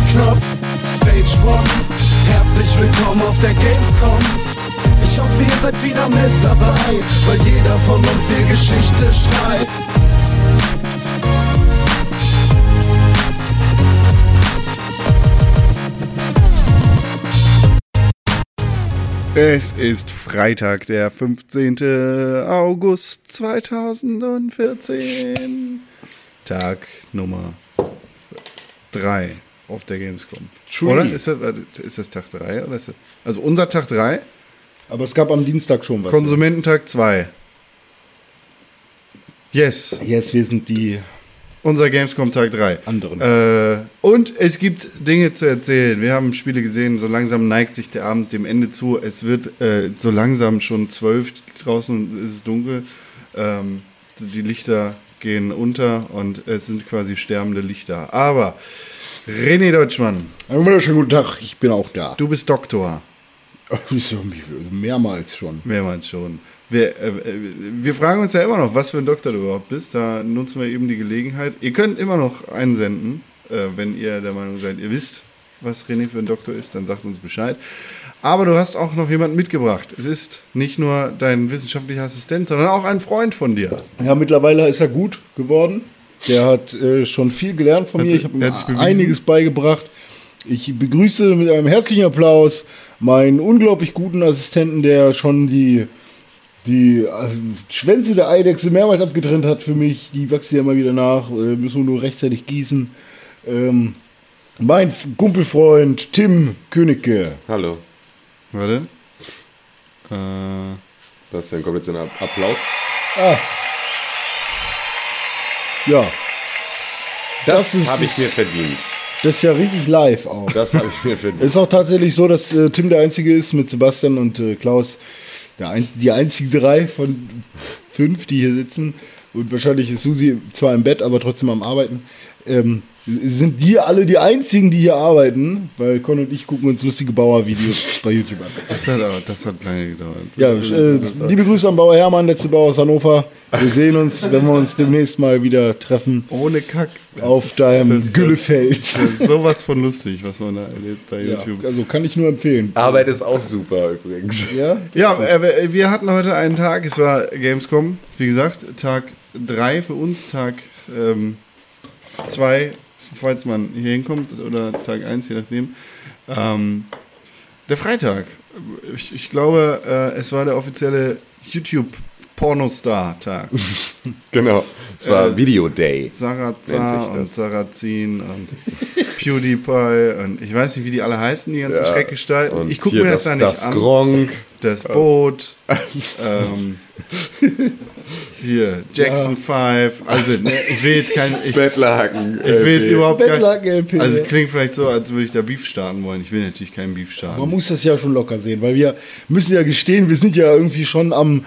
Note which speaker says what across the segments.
Speaker 1: Play-Knopf. Stage One, herzlich willkommen auf der Gamescom. Ich hoffe, ihr seid wieder mit dabei, weil jeder von uns hier Geschichte schreibt.
Speaker 2: Es ist Freitag, der 15. August 2014. Tag Nummer 3 auf der Gamescom.
Speaker 3: True.
Speaker 2: Oder? Ist das, ist das Tag 3? Oder ist das, also unser Tag 3,
Speaker 3: Aber es gab am Dienstag schon was.
Speaker 2: Konsumententag 2. Yes,
Speaker 3: Jetzt, wir sind die
Speaker 2: unser Gamescom Tag 3.
Speaker 3: anderen.
Speaker 2: Äh, und es gibt Dinge zu erzählen. Wir haben Spiele gesehen, so langsam neigt sich der Abend dem Ende zu. Es wird äh, so langsam schon zwölf, draußen ist es dunkel. Ähm, die Lichter gehen unter und es sind quasi sterbende Lichter. Aber René Deutschmann,
Speaker 3: Einen wunderschönen guten Tag, ich bin auch da.
Speaker 2: du bist Doktor.
Speaker 3: Mehrmals schon.
Speaker 2: Mehrmals schon. Wir, äh, äh, wir fragen uns ja immer noch, was für ein Doktor du überhaupt bist. Da nutzen wir eben die Gelegenheit. Ihr könnt immer noch einsenden, äh, wenn ihr der Meinung seid, ihr wisst, was René für ein Doktor ist, dann sagt uns Bescheid. Aber du hast auch noch jemanden mitgebracht. Es ist nicht nur dein wissenschaftlicher Assistent, sondern auch ein Freund von dir.
Speaker 3: Ja, mittlerweile ist er gut geworden. Der hat äh, schon viel gelernt von
Speaker 2: Hat
Speaker 3: mir. Ich habe ihm einiges beigebracht. Ich begrüße mit einem herzlichen Applaus meinen unglaublich guten Assistenten, der schon die, die äh, Schwänze der Eidechse mehrmals abgetrennt hat für mich. Die wachsen ja immer wieder nach. Äh, müssen wir nur rechtzeitig gießen. Ähm, mein Kumpelfreund Tim Königke.
Speaker 4: Hallo.
Speaker 2: Warte. Äh,
Speaker 4: Das ist jetzt ein App- Applaus.
Speaker 3: Ja. Das, ist,
Speaker 4: Habe ich mir verdient.
Speaker 3: das ist ja richtig live auch.
Speaker 4: Das habe ich mir verdient.
Speaker 3: Es ist auch tatsächlich so, dass äh, Tim der Einzige ist mit Sebastian und äh, Klaus, der ein, die einzigen drei von fünf, die hier sitzen. Und wahrscheinlich ist Susi zwar im Bett, aber trotzdem am Arbeiten. Ähm, sind die alle die einzigen, die hier arbeiten? Weil Con und ich gucken uns lustige Bauer-Videos bei YouTube an.
Speaker 2: das, hat, aber- das hat lange gedauert.
Speaker 3: Ja, äh, liebe Grüße an Bauer Hermann, letzte Bauer aus Hannover. Wir sehen uns, wenn wir uns demnächst mal wieder treffen
Speaker 2: Ohne Kack. Das
Speaker 3: auf
Speaker 2: ist-
Speaker 3: deinem
Speaker 2: das ist-
Speaker 3: Güllefeld.
Speaker 2: Das ist sowas von lustig, was man da erlebt bei
Speaker 3: Ja,
Speaker 2: YouTube.
Speaker 3: also kann ich nur empfehlen.
Speaker 4: Arbeit ist auch super übrigens.
Speaker 3: Ja?
Speaker 2: Ja, äh, wir hatten heute einen Tag, es war Gamescom, wie gesagt, Tag 3 für uns, Tag 2, falls man hier hinkommt, oder Tag 1, je nachdem. Ähm, der Freitag, ich, ich glaube, äh, es war der offizielle YouTube-Pornostar-Tag.
Speaker 4: Genau. Es war
Speaker 2: Äh,
Speaker 4: Video Day.
Speaker 2: Sarazar und. Sarazin und PewDiePie und ich weiß nicht, wie die alle heißen, die ganzen
Speaker 4: Ja.
Speaker 2: Schreckgestalten.
Speaker 4: Und
Speaker 2: Ich gucke mir das,
Speaker 4: das,
Speaker 2: da nicht
Speaker 4: das
Speaker 2: an.
Speaker 4: Gronk.
Speaker 2: Das Boot. ähm, hier, Jackson 5. Also, ne, ich will jetzt kein. Ich,
Speaker 4: Bettlaken.
Speaker 2: ich will jetzt
Speaker 4: LP.
Speaker 2: überhaupt kein.
Speaker 3: Bettlaken-LP.
Speaker 2: Also, es klingt vielleicht so, als würde ich da Beef starten wollen. Ich will natürlich keinen Beef
Speaker 3: Man
Speaker 2: starten.
Speaker 3: muss das ja schon locker sehen, weil wir müssen ja gestehen, wir sind ja irgendwie schon am,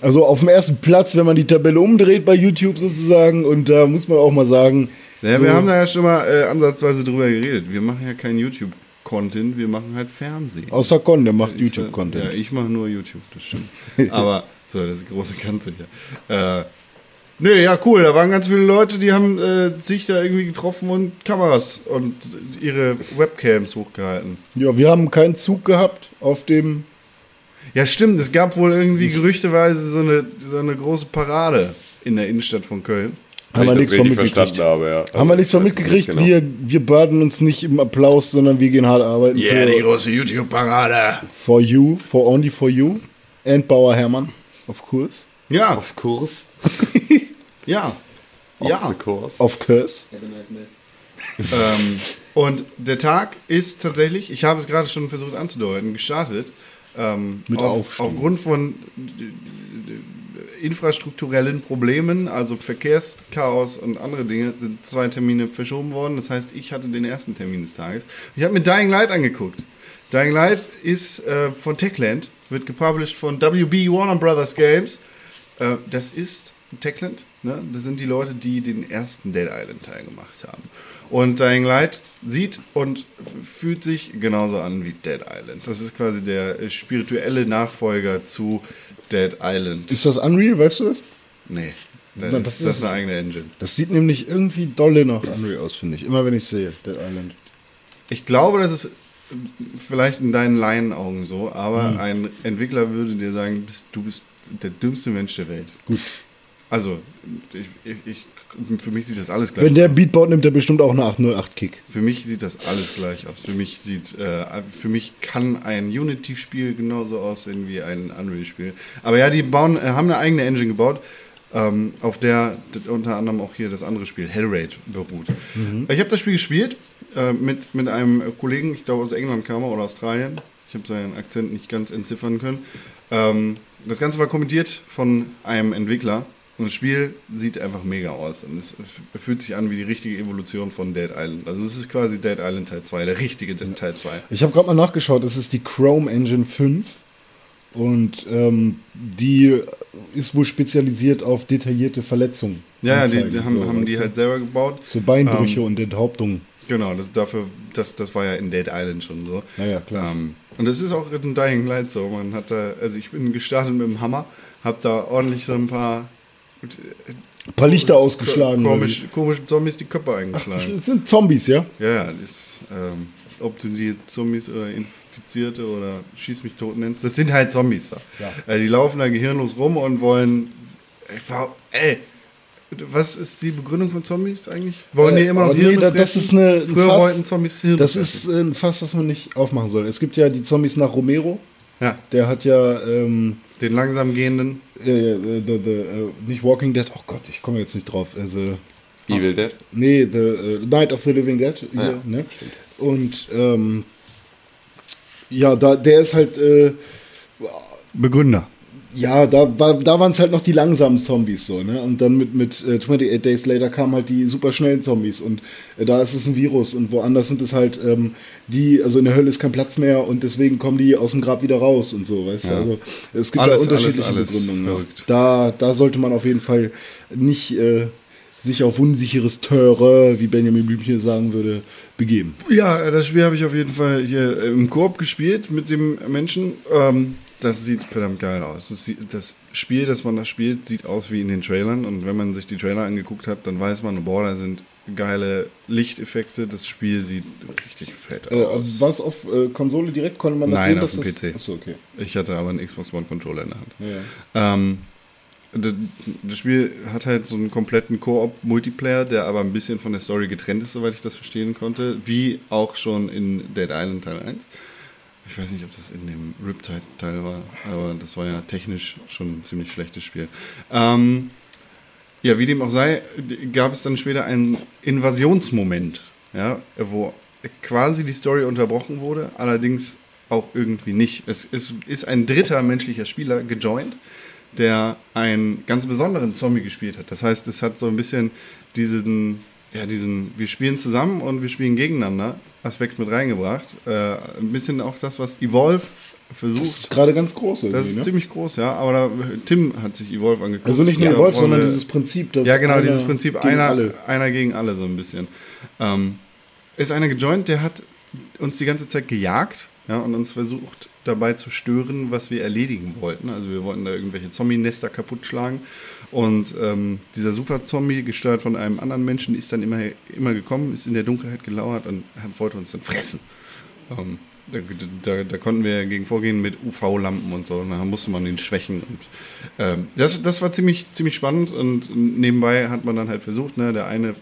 Speaker 3: also auf dem ersten Platz, wenn man die Tabelle umdreht bei YouTube sozusagen. Und da muss man auch mal sagen,
Speaker 2: Ja,
Speaker 3: so,
Speaker 2: wir haben da ja schon mal äh, ansatzweise drüber geredet. Wir machen ja kein YouTube-Content, wir machen halt Fernsehen.
Speaker 3: außer Con, der macht
Speaker 2: Ja,
Speaker 3: YouTube-Content.
Speaker 2: ich mache nur YouTube, das stimmt. Aber, so, das ist die große Ganze hier. Äh, Nö, ja, cool. Da waren ganz viele Leute, die haben äh, sich da irgendwie getroffen und Kameras und ihre Webcams hochgehalten.
Speaker 3: Ja, wir haben keinen Zug gehabt auf dem.
Speaker 2: Ja, stimmt. Es gab wohl irgendwie gerüchteweise so eine, so eine große Parade in der Innenstadt von Köln.
Speaker 3: Haben wir nichts von mitgekriegt.
Speaker 4: habe, ja.
Speaker 3: Haben wir nichts von mitgekriegt.
Speaker 4: nicht genau.
Speaker 3: Wir, wir baden uns nicht im Applaus, sondern wir gehen hart arbeiten. für,
Speaker 2: große YouTube-Parade.
Speaker 3: for you, for only for you. And Bauer Hermann, of course.
Speaker 2: Ja,
Speaker 4: Auf Kurs.
Speaker 2: ja.
Speaker 4: Auf
Speaker 2: Ja.
Speaker 4: Kurs.
Speaker 3: Of course.
Speaker 2: Ähm, und der Tag ist tatsächlich, ich habe es gerade schon versucht anzudeuten, gestartet. Ähm,
Speaker 3: Mit
Speaker 2: auf, aufgrund von äh, infrastrukturellen Problemen, also Verkehrschaos und andere Dinge, sind zwei Termine verschoben worden. Das heißt, ich hatte den ersten Termin des Tages. Ich habe mir Dying Light angeguckt. Dying Light ist äh, von Techland, wird gepublished von WB Warner Brothers Games. Äh, das ist Techland, ne? das sind die Leute, die den ersten Dead Island Teil gemacht haben. Und Dying Light sieht und fühlt sich genauso an wie Dead Island. Das ist quasi der spirituelle Nachfolger zu Dead Island.
Speaker 3: Ist das Unreal, weißt du das?
Speaker 2: Nee, das,
Speaker 3: Na,
Speaker 2: ist,
Speaker 3: das
Speaker 2: das
Speaker 3: ist-
Speaker 2: ist eine eigene Engine.
Speaker 3: Das sieht nämlich irgendwie dolle nach Unreal aus, finde ich. Immer wenn ich sehe, Dead Island.
Speaker 2: Ich glaube, das ist vielleicht in deinen Laienaugen so, aber
Speaker 3: Mhm.
Speaker 2: ein Entwickler würde dir sagen, du bist der dümmste Mensch der Welt.
Speaker 3: Gut.
Speaker 2: Also, ich, ich, ich, für mich sieht das alles gleich
Speaker 3: Wenn der
Speaker 2: aus.
Speaker 3: Beat baut, nimmt er bestimmt auch eine 808-Kick.
Speaker 2: Für mich sieht das alles gleich aus. Für mich sieht, äh, für mich kann ein Unity-Spiel genauso aussehen wie ein Unreal-Spiel. Aber ja, die bauen, äh, haben eine eigene Engine gebaut, ähm, auf der unter anderem auch hier das andere Spiel Hellraid beruht. Ich habe das Spiel gespielt äh, mit, mit einem Kollegen, ich glaube aus England kam er oder Australien. Ich habe seinen Akzent nicht ganz entziffern können. Ähm, das Ganze war kommentiert von einem Entwickler. Und das Spiel sieht einfach mega aus. Und es fühlt sich an wie die richtige Evolution von Dead Island. Also es ist quasi Dead Island Teil 2, der richtige Dead Teil 2.
Speaker 3: Ich habe gerade mal nachgeschaut, es ist die Chrome Engine 5 und ähm, die ist wohl spezialisiert auf detaillierte Verletzungen.
Speaker 2: Ja, die,
Speaker 3: Anzeigen,
Speaker 2: die haben,
Speaker 3: so,
Speaker 2: haben die halt selber gebaut.
Speaker 3: So Beinbrüche
Speaker 2: Ähm,
Speaker 3: und Enthauptungen.
Speaker 2: Genau, das, dafür, das, das war ja in Dead Island schon so.
Speaker 3: Ja, ja, klar.
Speaker 2: Ähm, und das ist auch in Dying Light so. Man hat da, also ich bin gestartet mit dem Hammer, hab da ordentlich so ein paar
Speaker 3: Ein paar Lichter ausgeschlagen.
Speaker 2: komisch, komische Zombies die Köpfe
Speaker 3: Ach,
Speaker 2: eingeschlagen.
Speaker 3: es sind Zombies, ja?
Speaker 2: Ja, ja, das, ähm, ob du die jetzt Zombies oder Infizierte oder Schieß mich tot nennst, das sind halt Zombies. Da.
Speaker 3: Ja.
Speaker 2: Äh, die laufen da gehirnlos rum und wollen. Ey, was ist die Begründung von Zombies eigentlich? Wollen die
Speaker 3: Äh,
Speaker 2: immer noch
Speaker 3: nee,
Speaker 2: Hirne
Speaker 3: da- das ist eine- ein
Speaker 2: Früher
Speaker 3: Fass.
Speaker 2: wollten Zombies Hirne
Speaker 3: Das ist äh, ein Fass, was man nicht aufmachen soll. Es gibt ja die Zombies nach Romero.
Speaker 2: Ja,
Speaker 3: Der hat ja ähm,
Speaker 2: den langsam gehenden.
Speaker 3: äh, äh, the, the, äh, nicht Walking Dead. Oh Gott, ich komme jetzt nicht drauf. Also,
Speaker 4: Evil Dead.
Speaker 3: Nee, The äh, Night of the Living Dead. Hier,
Speaker 4: Ja,
Speaker 3: ne? Und ähm, ja, da, der ist halt, äh,
Speaker 2: Begründer.
Speaker 3: Ja, da, war, da waren es halt noch die langsamen Zombies so, ne? Und dann mit, mit äh, 28 Days Later kamen halt die super schnellen Zombies und äh, da ist es ein Virus und woanders sind es halt ähm, die, also in der Hölle ist kein Platz mehr und deswegen kommen die aus dem Grab wieder raus und so, weißt du?
Speaker 2: Ja.
Speaker 3: Also es gibt
Speaker 2: Alles,
Speaker 3: da unterschiedliche
Speaker 2: alles, alles
Speaker 3: Begründungen. Da, da sollte man auf jeden Fall nicht äh, sich auf unsicheres Terrain, wie Benjamin Blümchen sagen würde, begeben.
Speaker 2: Ja, das Spiel habe ich auf jeden Fall hier im Koop gespielt mit dem Menschen. Ähm, das sieht verdammt geil aus. Das, das Spiel, das man da spielt, sieht aus wie in den Trailern. Und wenn man sich die Trailer angeguckt hat, dann weiß man, boah, da sind geile Lichteffekte. Das Spiel sieht richtig fett
Speaker 3: Äh,
Speaker 2: aus.
Speaker 3: war es auf äh, Konsole direkt? Konnte man das
Speaker 2: Nein,
Speaker 3: sehen?
Speaker 2: auf dem
Speaker 3: das-
Speaker 2: PC.
Speaker 3: Achso, okay.
Speaker 2: Ich hatte aber einen Xbox One Controller in der Hand.
Speaker 3: Ja.
Speaker 2: Ähm, das Spiel hat halt so einen kompletten Koop-Multiplayer, der aber ein bisschen von der Story getrennt ist, soweit ich das verstehen konnte, wie auch schon in Dead Island Teil 1. Ich weiß nicht, ob das in dem Riptide-Teil war, aber das war ja technisch schon ein ziemlich schlechtes Spiel. Ähm, ja, wie dem auch sei, gab es dann später einen Invasionsmoment, ja, wo quasi die Story unterbrochen wurde, allerdings auch irgendwie nicht. Es ist, ist ein dritter menschlicher Spieler gejoint, der einen ganz besonderen Zombie gespielt hat. Das heißt, es hat so ein bisschen diesen, ja, diesen, wir spielen zusammen und wir spielen gegeneinander Aspekt mit reingebracht. Äh, ein bisschen auch das, was Evolve versucht.
Speaker 3: Das ist gerade ganz groß
Speaker 2: Das ist
Speaker 3: ne?
Speaker 2: ziemlich groß, ja. Aber da, Tim hat sich Evolve angeguckt.
Speaker 3: Also nicht nur
Speaker 2: wollen
Speaker 3: sondern dieses Prinzip, dass
Speaker 2: ja, genau, dieses Prinzip
Speaker 3: gegen
Speaker 2: einer,
Speaker 3: alle.
Speaker 2: einer gegen alle so ein bisschen. Ähm, ist einer gejoint, der hat uns die ganze Zeit gejagt ja, und uns versucht dabei zu stören, was wir erledigen wollten. Also wir wollten da irgendwelche Zombie-Nester kaputt schlagen. Und ähm, dieser Super-Zombie, gesteuert von einem anderen Menschen, ist dann immer, immer gekommen, ist in der Dunkelheit gelauert und wollte uns dann fressen. Ähm, da, da, da konnten wir gegen vorgehen mit UV-Lampen und so. Und da musste man ihn schwächen. Und, ähm, das, das war ziemlich, ziemlich spannend. Und nebenbei hat man dann halt versucht, ne, der eine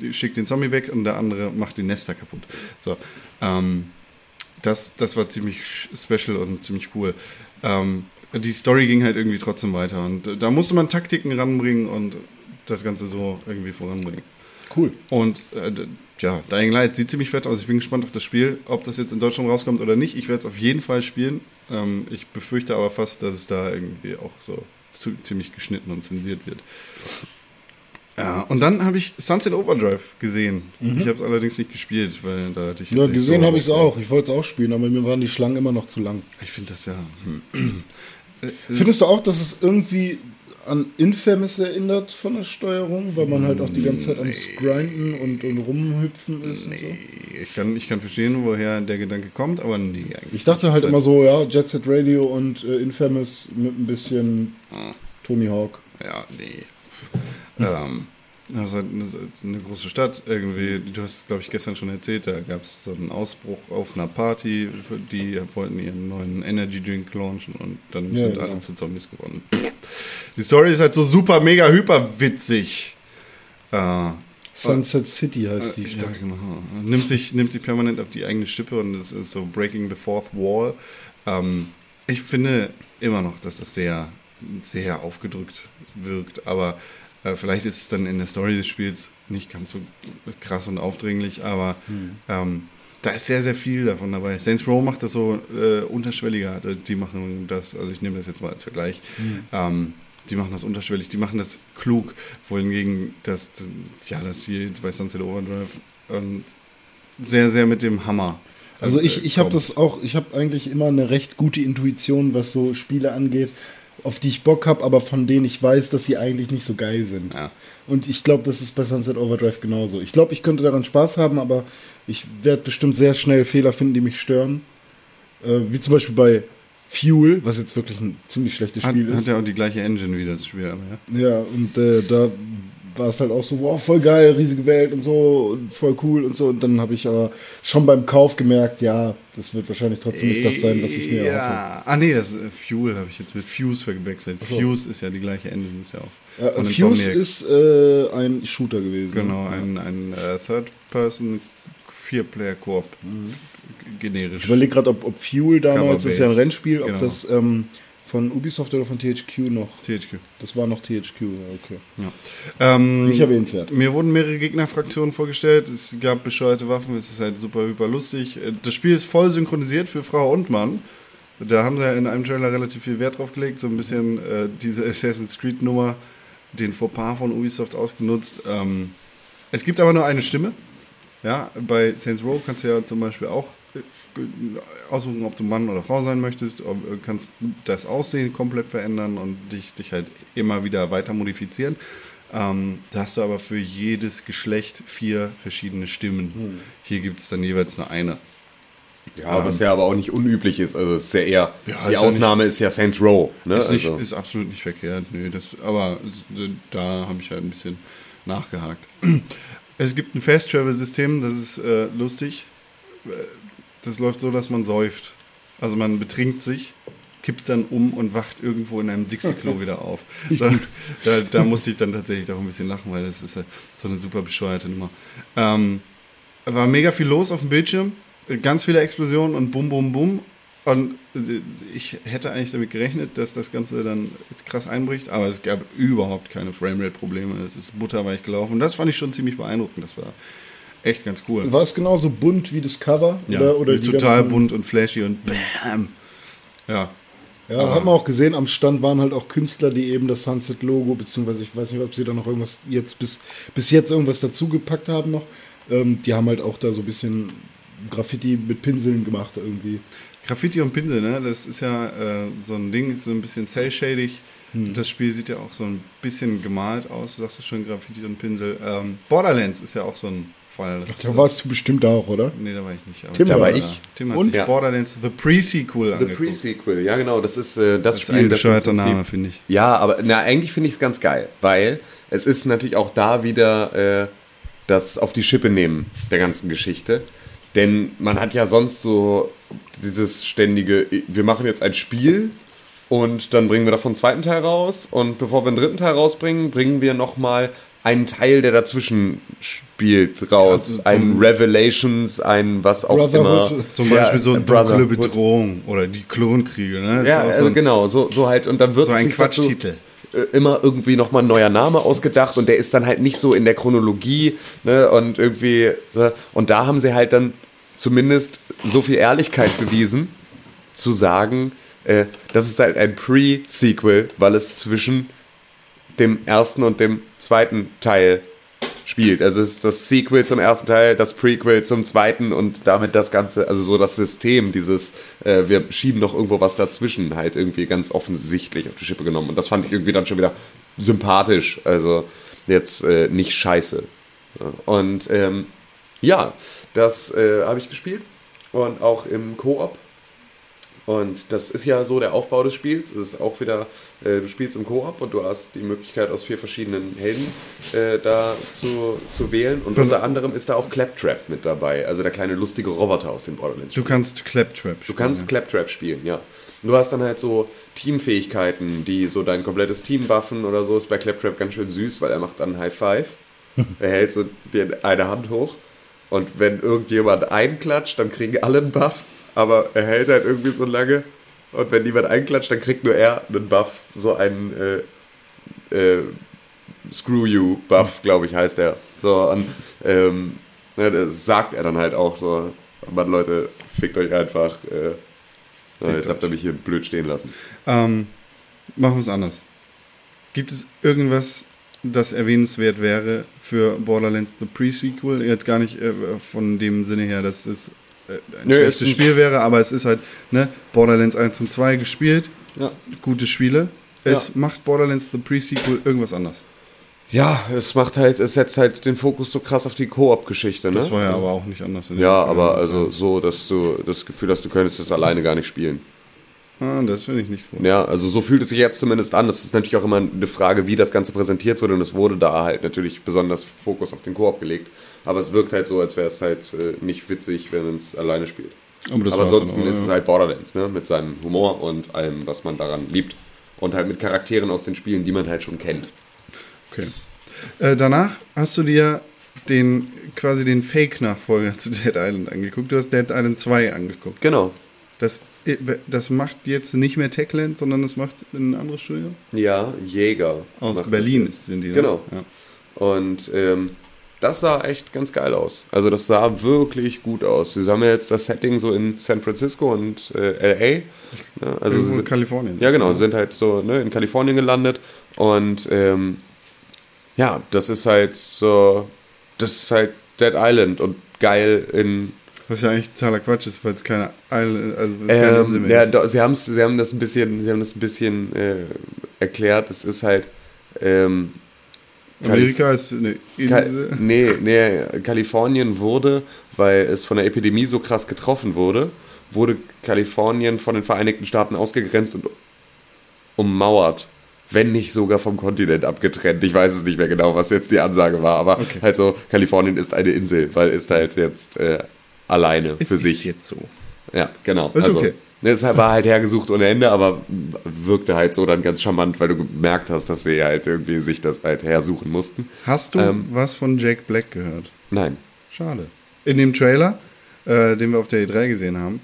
Speaker 2: äh, schickt den Zombie weg und der andere macht die Nester kaputt. So, ähm, das, das war ziemlich special und ziemlich cool. Ähm, die Story ging halt irgendwie trotzdem weiter. Und da musste man Taktiken ranbringen und das Ganze so irgendwie voranbringen.
Speaker 3: Cool.
Speaker 2: Und äh, ja, Dying Light sieht ziemlich fett aus. Ich bin gespannt auf das Spiel, ob das jetzt in Deutschland rauskommt oder nicht. Ich werde es auf jeden Fall spielen. Ähm, ich befürchte aber fast, dass es da irgendwie auch so ziemlich geschnitten und zensiert wird. Ja, und dann habe ich Sunset Overdrive gesehen. Ich habe es allerdings nicht gespielt, weil da hatte ich
Speaker 3: Ja, gesehen
Speaker 2: so
Speaker 3: habe ich es auch. Ich wollte es auch spielen, aber mir waren die Schlangen immer noch zu lang.
Speaker 2: Ich finde das ja. Hm.
Speaker 3: Findest du auch, dass es irgendwie an Infamous erinnert von der Steuerung, weil man halt auch die ganze Zeit am Grinden und, und rumhüpfen ist und so?
Speaker 2: Ich kann, ich kann verstehen, woher der Gedanke kommt, aber nee, eigentlich.
Speaker 3: Ich dachte halt immer so, ja, Jet Set Radio und äh, Infamous mit ein bisschen
Speaker 2: Ah.
Speaker 3: Tony Hawk.
Speaker 2: Ja, nee. Ähm, Das ist halt eine, große Stadt irgendwie. Du hast, glaube ich, gestern schon erzählt, da gab es so einen Ausbruch auf einer Party. Die wollten ihren neuen Energy Drink launchen und dann
Speaker 3: Ja,
Speaker 2: sind
Speaker 3: genau.
Speaker 2: alle zu Zombies geworden. Die Story ist halt so super, mega, hyper witzig. Äh,
Speaker 3: Sunset City heißt die
Speaker 2: ja,
Speaker 3: Stadt.
Speaker 2: genau. Nimmt sich, nimmt sich permanent auf die eigene Stippe und es ist so Breaking the Fourth Wall. Ähm, ich finde immer noch, dass es sehr, sehr aufgedrückt wirkt, aber äh, vielleicht ist es dann in der Story des Spiels nicht ganz so krass und aufdringlich, aber ähm, da ist sehr, sehr viel davon dabei. Saints Row macht das so äh, unterschwelliger. Die machen das, also ich nehme das jetzt mal als Vergleich. Ähm, die machen das unterschwellig, die machen das klug, wohingegen das, das ja, das hier bei Sunset Overdrive ähm, sehr, sehr mit dem Hammer.
Speaker 3: Also
Speaker 2: äh,
Speaker 3: ich, ich habe das auch, ich habe eigentlich immer eine recht gute Intuition, was so Spiele angeht, auf die ich Bock habe, aber von denen ich weiß, dass sie eigentlich nicht so geil sind.
Speaker 2: Ja.
Speaker 3: Und ich glaube, das ist bei Sunset Overdrive genauso. Ich glaube, ich könnte daran Spaß haben, aber ich werde bestimmt sehr schnell Fehler finden, die mich stören. Äh, wie zum Beispiel bei Fuel, was jetzt wirklich ein ziemlich schlechtes
Speaker 2: Hat,
Speaker 3: Spiel
Speaker 2: hat
Speaker 3: ist.
Speaker 2: ja auch die gleiche Engine wie das Spiel, aber ja.
Speaker 3: Ja, und äh, da war es halt auch so, wow, voll geil, riesige Welt und so, und voll cool und so. Und dann habe ich aber schon beim Kauf gemerkt, ja, das wird wahrscheinlich trotzdem nicht das sein, was ich mir erhoffe.
Speaker 2: ja. Ah nee, das äh, Fuel habe ich jetzt mit Fuse verwechselt. Fuse ist ja die gleiche Engine, ist ja auch.
Speaker 3: Ja, Fuse ist äh, ein Shooter gewesen.
Speaker 2: Genau, ein, ein äh, Third-Person, Vier-Player-Koop. Generisch.
Speaker 3: Ich überlege gerade, ob, ob Fuel damals, das ist ja ein. Rennspiel, ob
Speaker 2: Genau.
Speaker 3: das ähm, von Ubisoft oder von THQ noch.
Speaker 2: THQ.
Speaker 3: Das war noch THQ, okay.
Speaker 2: Ja. Ähm,
Speaker 3: Nicht erwähnenswert.
Speaker 2: Mir wurden mehrere Gegnerfraktionen vorgestellt. Es gab bescheuerte Waffen. Es ist halt super, hyper lustig. Äh, Das Spiel ist voll synchronisiert für Frau und Mann. Da haben sie ja in einem Trailer relativ viel Wert drauf gelegt. So ein bisschen äh, diese Assassin's Creed Nummer, den Fauxpas von Ubisoft ausgenutzt. Ähm, es gibt aber nur eine Stimme. Ja, bei Saints Row kannst du ja zum Beispiel auch aussuchen, ob du Mann oder Frau sein möchtest. Äh, kannst das Aussehen komplett verändern und dich, dich halt immer wieder weiter modifizieren. Ähm, da hast du aber für jedes Geschlecht vier verschiedene Stimmen. Hier gibt es dann jeweils nur eine.
Speaker 4: Ja, was ja aber auch nicht unüblich ist. Also es ist ja eher,
Speaker 2: Ja,
Speaker 4: die
Speaker 2: ist ja
Speaker 4: Ausnahme ist ja Saints Row. Ne?
Speaker 2: Ist, nicht,
Speaker 4: also,
Speaker 2: ist absolut nicht verkehrt, nö, das, aber es- da habe ich halt ein bisschen nachgehakt. Es gibt ein Fast-Travel-System, das ist äh, lustig. Das läuft so, dass man säuft. Also man betrinkt sich, kippt dann um und wacht irgendwo in einem Dixie-Klo wieder auf. Da, da, da musste ich dann tatsächlich auch ein bisschen lachen, weil das ist halt so eine super bescheuerte Nummer. Ähm, war mega viel los auf dem Bildschirm, ganz viele Explosionen und bum, bum, bum. Und äh, ich hätte eigentlich damit gerechnet, dass das Ganze dann krass einbricht, aber es gab überhaupt keine Framerate-Probleme. Es ist butterweich gelaufen. Und das fand ich schon ziemlich beeindruckend. Das war echt ganz cool.
Speaker 3: War es genauso bunt wie das Cover?
Speaker 2: Ja,
Speaker 3: oder, oder
Speaker 2: total bunt und flashy und bam. Ja,
Speaker 3: Ja, hat man auch gesehen, am Stand waren halt auch Künstler, die eben das Sunset-Logo, beziehungsweise ich weiß nicht, ob sie da noch irgendwas jetzt bis, bis jetzt irgendwas dazu gepackt haben noch. Ähm, die haben halt auch da so ein bisschen Graffiti mit Pinseln gemacht irgendwie.
Speaker 2: Graffiti und Pinsel, ne? Das ist ja äh, so ein Ding, so ein bisschen cell-shadig.
Speaker 3: Hm.
Speaker 2: Das Spiel sieht ja auch so ein bisschen gemalt aus, sagst du schon, Graffiti und Pinsel. Ähm, Borderlands ist ja auch so ein Das
Speaker 3: Da warst du bestimmt auch, oder?
Speaker 2: Nee, da war ich nicht. Aber
Speaker 3: Tim
Speaker 4: Da war
Speaker 3: war
Speaker 4: ich.
Speaker 2: Tim hat
Speaker 3: Und?
Speaker 2: sich
Speaker 4: Ja.
Speaker 2: Borderlands The Pre-Sequel
Speaker 4: The. Pre-Sequel, ja genau, das ist äh, das,
Speaker 2: Das ist
Speaker 4: Spiel,
Speaker 2: ein
Speaker 4: das im
Speaker 2: bescheuerter Name, finde ich.
Speaker 4: Ja, aber na, eigentlich finde ich es ganz geil, weil es ist natürlich auch da wieder äh, das auf die Schippe nehmen der ganzen Geschichte. Denn man hat ja sonst so dieses ständige, wir machen jetzt ein Spiel und dann bringen wir davon einen zweiten Teil raus und bevor wir einen dritten Teil rausbringen, bringen wir nochmal einen Teil, der dazwischen spielt, raus.
Speaker 2: Ja,
Speaker 4: ein Revelations, ein was auch immer.
Speaker 2: Zum
Speaker 4: Ja,
Speaker 2: Beispiel so eine dunkle. Bedrohung oder die Klonkriege. Ne?
Speaker 4: Ja, also
Speaker 2: so ein,
Speaker 4: genau, so, so halt. Und dann wird
Speaker 2: so ein Quatschtitel.
Speaker 4: äh, immer irgendwie nochmal ein neuer Name ausgedacht und der ist dann halt nicht so in der Chronologie ne, und irgendwie äh, und da haben sie halt dann zumindest so viel Ehrlichkeit bewiesen zu sagen, äh, das ist halt ein Pre-Sequel, weil es zwischen dem ersten und dem zweiten Teil spielt. Also es ist das Sequel zum ersten Teil, das Prequel zum zweiten und damit das Ganze, also so das System, dieses, äh, wir schieben noch irgendwo was dazwischen, halt irgendwie ganz offensichtlich auf die Schippe genommen. Und das fand ich irgendwie dann schon wieder sympathisch. Also jetzt äh, nicht scheiße. Und ähm, ja, das äh, habe ich gespielt und auch im Koop Und das ist ja so der Aufbau des Spiels. Es ist auch wieder, äh, du spielst im Koop und du hast die Möglichkeit aus vier verschiedenen Helden äh, da zu, zu wählen. Und unter anderem ist da auch Claptrap mit dabei, also der kleine lustige Roboter aus den Borderlands.
Speaker 2: Du kannst Claptrap
Speaker 4: Du kannst Claptrap spielen, ja. Du hast dann halt so Teamfähigkeiten, die so dein komplettes Team buffen oder so. Ist bei Claptrap ganz schön süß, weil er macht dann High Five. er hält so eine Hand hoch. Und wenn irgendjemand einklatscht, dann kriegen alle einen Buff. Aber er hält halt irgendwie so lange. Und wenn niemand einklatscht, dann kriegt nur er einen Buff. So einen äh, äh, Screw You Buff, glaube ich, heißt er. So, und ähm, ne, das sagt er dann halt auch so. Mann, Leute, fickt euch einfach. Äh, na, jetzt habt ihr mich hier blöd stehen lassen.
Speaker 2: Ähm, machen wir es anders. Gibt es irgendwas, das erwähnenswert wäre für Borderlands The Pre-Sequel? Jetzt gar nicht äh, von dem Sinne her, dass es ein
Speaker 4: Nö,
Speaker 2: schlechtes Spiel wäre, aber es ist halt ne, Borderlands 1 und 2 gespielt,
Speaker 4: Ja.
Speaker 2: gute Spiele. Es
Speaker 4: Ja.
Speaker 2: macht Borderlands The Pre-Sequel irgendwas anders.
Speaker 4: Ja, es macht halt, es setzt halt den Fokus so krass auf die Koop-Geschichte, ne?
Speaker 2: Das war ja aber auch nicht anders.
Speaker 4: ja,
Speaker 2: Spiel.
Speaker 4: aber also so, dass du das Gefühl hast, du könntest das alleine gar nicht spielen.
Speaker 2: Ah, das finde ich nicht cool.
Speaker 4: Ja, also so fühlt es sich jetzt zumindest an. Das ist natürlich auch immer eine Frage, wie das Ganze präsentiert wurde und es wurde da halt natürlich besonders Fokus auf den Koop gelegt. Aber es wirkt halt so, als wäre es halt äh, nicht witzig, wenn man es alleine spielt.
Speaker 2: Aber,
Speaker 4: Aber ansonsten
Speaker 2: auch,
Speaker 4: ist es
Speaker 2: ja.
Speaker 4: halt Borderlands, ne? Mit seinem Humor und allem, was man daran liebt. Und halt mit Charakteren aus den Spielen, die man halt schon kennt.
Speaker 2: Okay. Äh, danach hast du dir den quasi den Fake-Nachfolger zu Dead Island angeguckt. Du hast Dead Island 2 angeguckt.
Speaker 4: Genau.
Speaker 2: Das, äh, das macht jetzt nicht mehr Techland, sondern das macht ein anderes Studio.
Speaker 4: Ja, Jäger.
Speaker 2: Aus Berlin
Speaker 4: das.
Speaker 2: sind die. ne?
Speaker 4: Genau.
Speaker 2: Ja.
Speaker 4: Und ähm, das sah echt ganz geil aus. Also das sah wirklich gut aus. Sie haben ja jetzt das Setting so in San Francisco und äh, LA. Ja, also sie
Speaker 2: in
Speaker 4: sind,
Speaker 2: Kalifornien.
Speaker 4: ja genau, sie sind halt so ne, in Kalifornien gelandet. Und ähm, ja, das ist halt so, das ist halt Dead Island und geil in
Speaker 2: Was ja eigentlich totaler Quatsch ist, weil es keine Island, also es keine Insel
Speaker 4: ähm,
Speaker 2: mehr
Speaker 4: ja,
Speaker 2: ist.
Speaker 4: do, sie, haben's, sie haben das ein bisschen, sie haben das ein bisschen äh, erklärt. Es ist halt ähm,
Speaker 2: Amerika ist eine
Speaker 4: Ka
Speaker 2: Insel.
Speaker 4: nee, nee, Kalifornien wurde, weil es von der Epidemie so krass getroffen wurde, wurde Kalifornien von den Vereinigten Staaten ausgegrenzt und ummauert. Wenn nicht sogar vom Kontinent abgetrennt. Ich weiß es nicht mehr genau, was jetzt die Ansage war, aber
Speaker 2: Okay.
Speaker 4: halt so, Kalifornien ist eine Insel, weil ist halt jetzt äh, alleine
Speaker 2: Es
Speaker 4: für
Speaker 2: ist
Speaker 4: sich.
Speaker 2: jetzt so.
Speaker 4: Ja, genau.
Speaker 2: Ist okay.
Speaker 4: ne, Es war halt hergesucht ohne Ende, aber wirkte halt so dann ganz charmant, weil du gemerkt hast, dass sie halt irgendwie sich das halt hersuchen mussten.
Speaker 2: Hast du
Speaker 4: Ähm.
Speaker 2: was von Jack Black gehört?
Speaker 4: Nein.
Speaker 2: Schade. In dem Trailer, äh, den wir auf der E3 gesehen haben,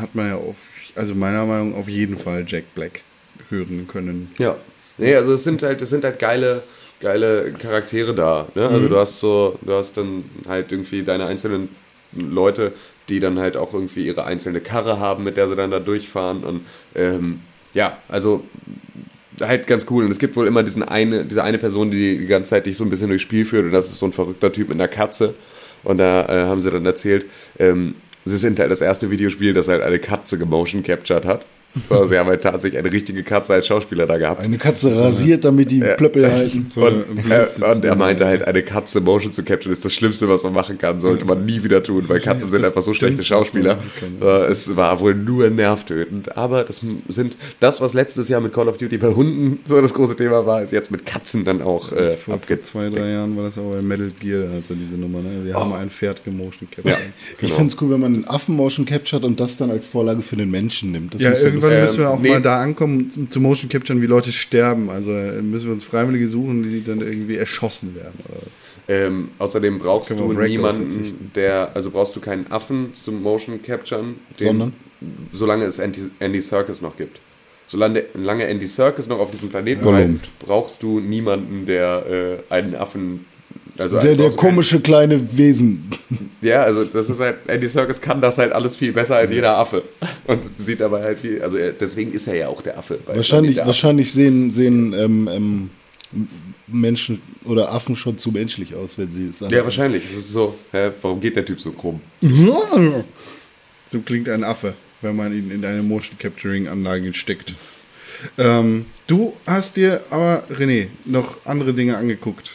Speaker 2: hat man ja auf, also meiner Meinung nach auf jeden Fall Jack Black hören können.
Speaker 4: Ja. Nee, also es sind halt, es sind halt geile, geile Charaktere da. Ne? Also du hast so, du hast dann halt irgendwie deine einzelnen Leute, die dann halt auch irgendwie ihre einzelne Karre haben, mit der sie dann da durchfahren. Und ähm, ja, also halt ganz cool. Und es gibt wohl immer diesen eine, diese eine Person, die die ganze Zeit dich so ein bisschen durchs Spiel führt. Und das ist so ein verrückter Typ mit einer Katze. Und da äh, haben sie dann erzählt, ähm, sie sind halt das erste Videospiel, das halt eine Katze gemotion captured hat. Also sie haben halt tatsächlich eine richtige Katze als Schauspieler da gehabt.
Speaker 3: Eine Katze rasiert, damit die Plöppel halten.
Speaker 2: So
Speaker 4: Und, äh, und er meinte halt, eine Katze Motion zu capturen ist das Schlimmste, was man machen kann. Sollte man nie wieder tun, weil Katzen sind einfach so schlechte Schauspieler. Äh, Es war wohl nur nervtötend. Aber das sind das, was letztes Jahr mit Call of Duty bei Hunden so das große Thema war, ist jetzt mit Katzen dann auch äh,
Speaker 2: vor, vor zwei, drei Jahren war das auch bei Metal Gear, also diese Nummer, ne? Wir haben ein Pferd gemotion captured.
Speaker 4: Ja.
Speaker 3: Ich
Speaker 4: Genau.
Speaker 3: find's cool, wenn man einen Affen Motion captured und das dann als Vorlage für den Menschen nimmt. Das
Speaker 2: Ja,
Speaker 3: muss ja
Speaker 2: irgendwann
Speaker 4: Ähm,
Speaker 2: müssen wir auch
Speaker 4: nee.
Speaker 2: mal da ankommen, zu Motion Capturen, wie Leute sterben. Also äh, müssen wir uns Freiwillige suchen, die dann irgendwie erschossen werden oder was.
Speaker 4: Ähm, außerdem brauchst du niemanden, der, also brauchst du keinen Affen zum Motion Capturen, den-
Speaker 3: Sondern?
Speaker 4: solange es Andy, Andy Serkis noch gibt. Solange, solange Andy Serkis noch auf diesem Planeten bleibt, brauchst du niemanden, der äh, einen Affen, also
Speaker 3: Der, der komische kleine Wesen.
Speaker 4: Ja, also das ist halt, Andy Serkis kann das halt alles viel besser als jeder Affe und sieht aber halt viel, also er, deswegen ist er ja auch der Affe.
Speaker 3: Wahrscheinlich,
Speaker 4: der Affe-
Speaker 3: wahrscheinlich sehen, sehen ähm, ähm, Menschen oder Affen schon zu menschlich aus, wenn sie es sagen.
Speaker 4: Ja, wahrscheinlich. Das ist so, hä, warum geht der Typ so krumm?
Speaker 2: So klingt ein Affe, wenn man ihn in eine Motion Capturing Anlage steckt. Ähm, du hast dir aber, René, noch andere Dinge angeguckt.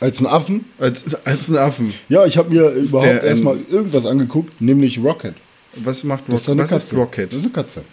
Speaker 3: Als ein Affen?
Speaker 2: Als, als ein Affen.
Speaker 3: Ja, ich habe mir überhaupt
Speaker 2: Der, ähm,
Speaker 3: erstmal irgendwas angeguckt, nämlich Rocket.
Speaker 2: Was macht
Speaker 3: Das ist
Speaker 2: Rocket?
Speaker 3: eine
Speaker 2: Was
Speaker 3: Katze.
Speaker 2: ist Rocket?
Speaker 3: Das ist eine Katze.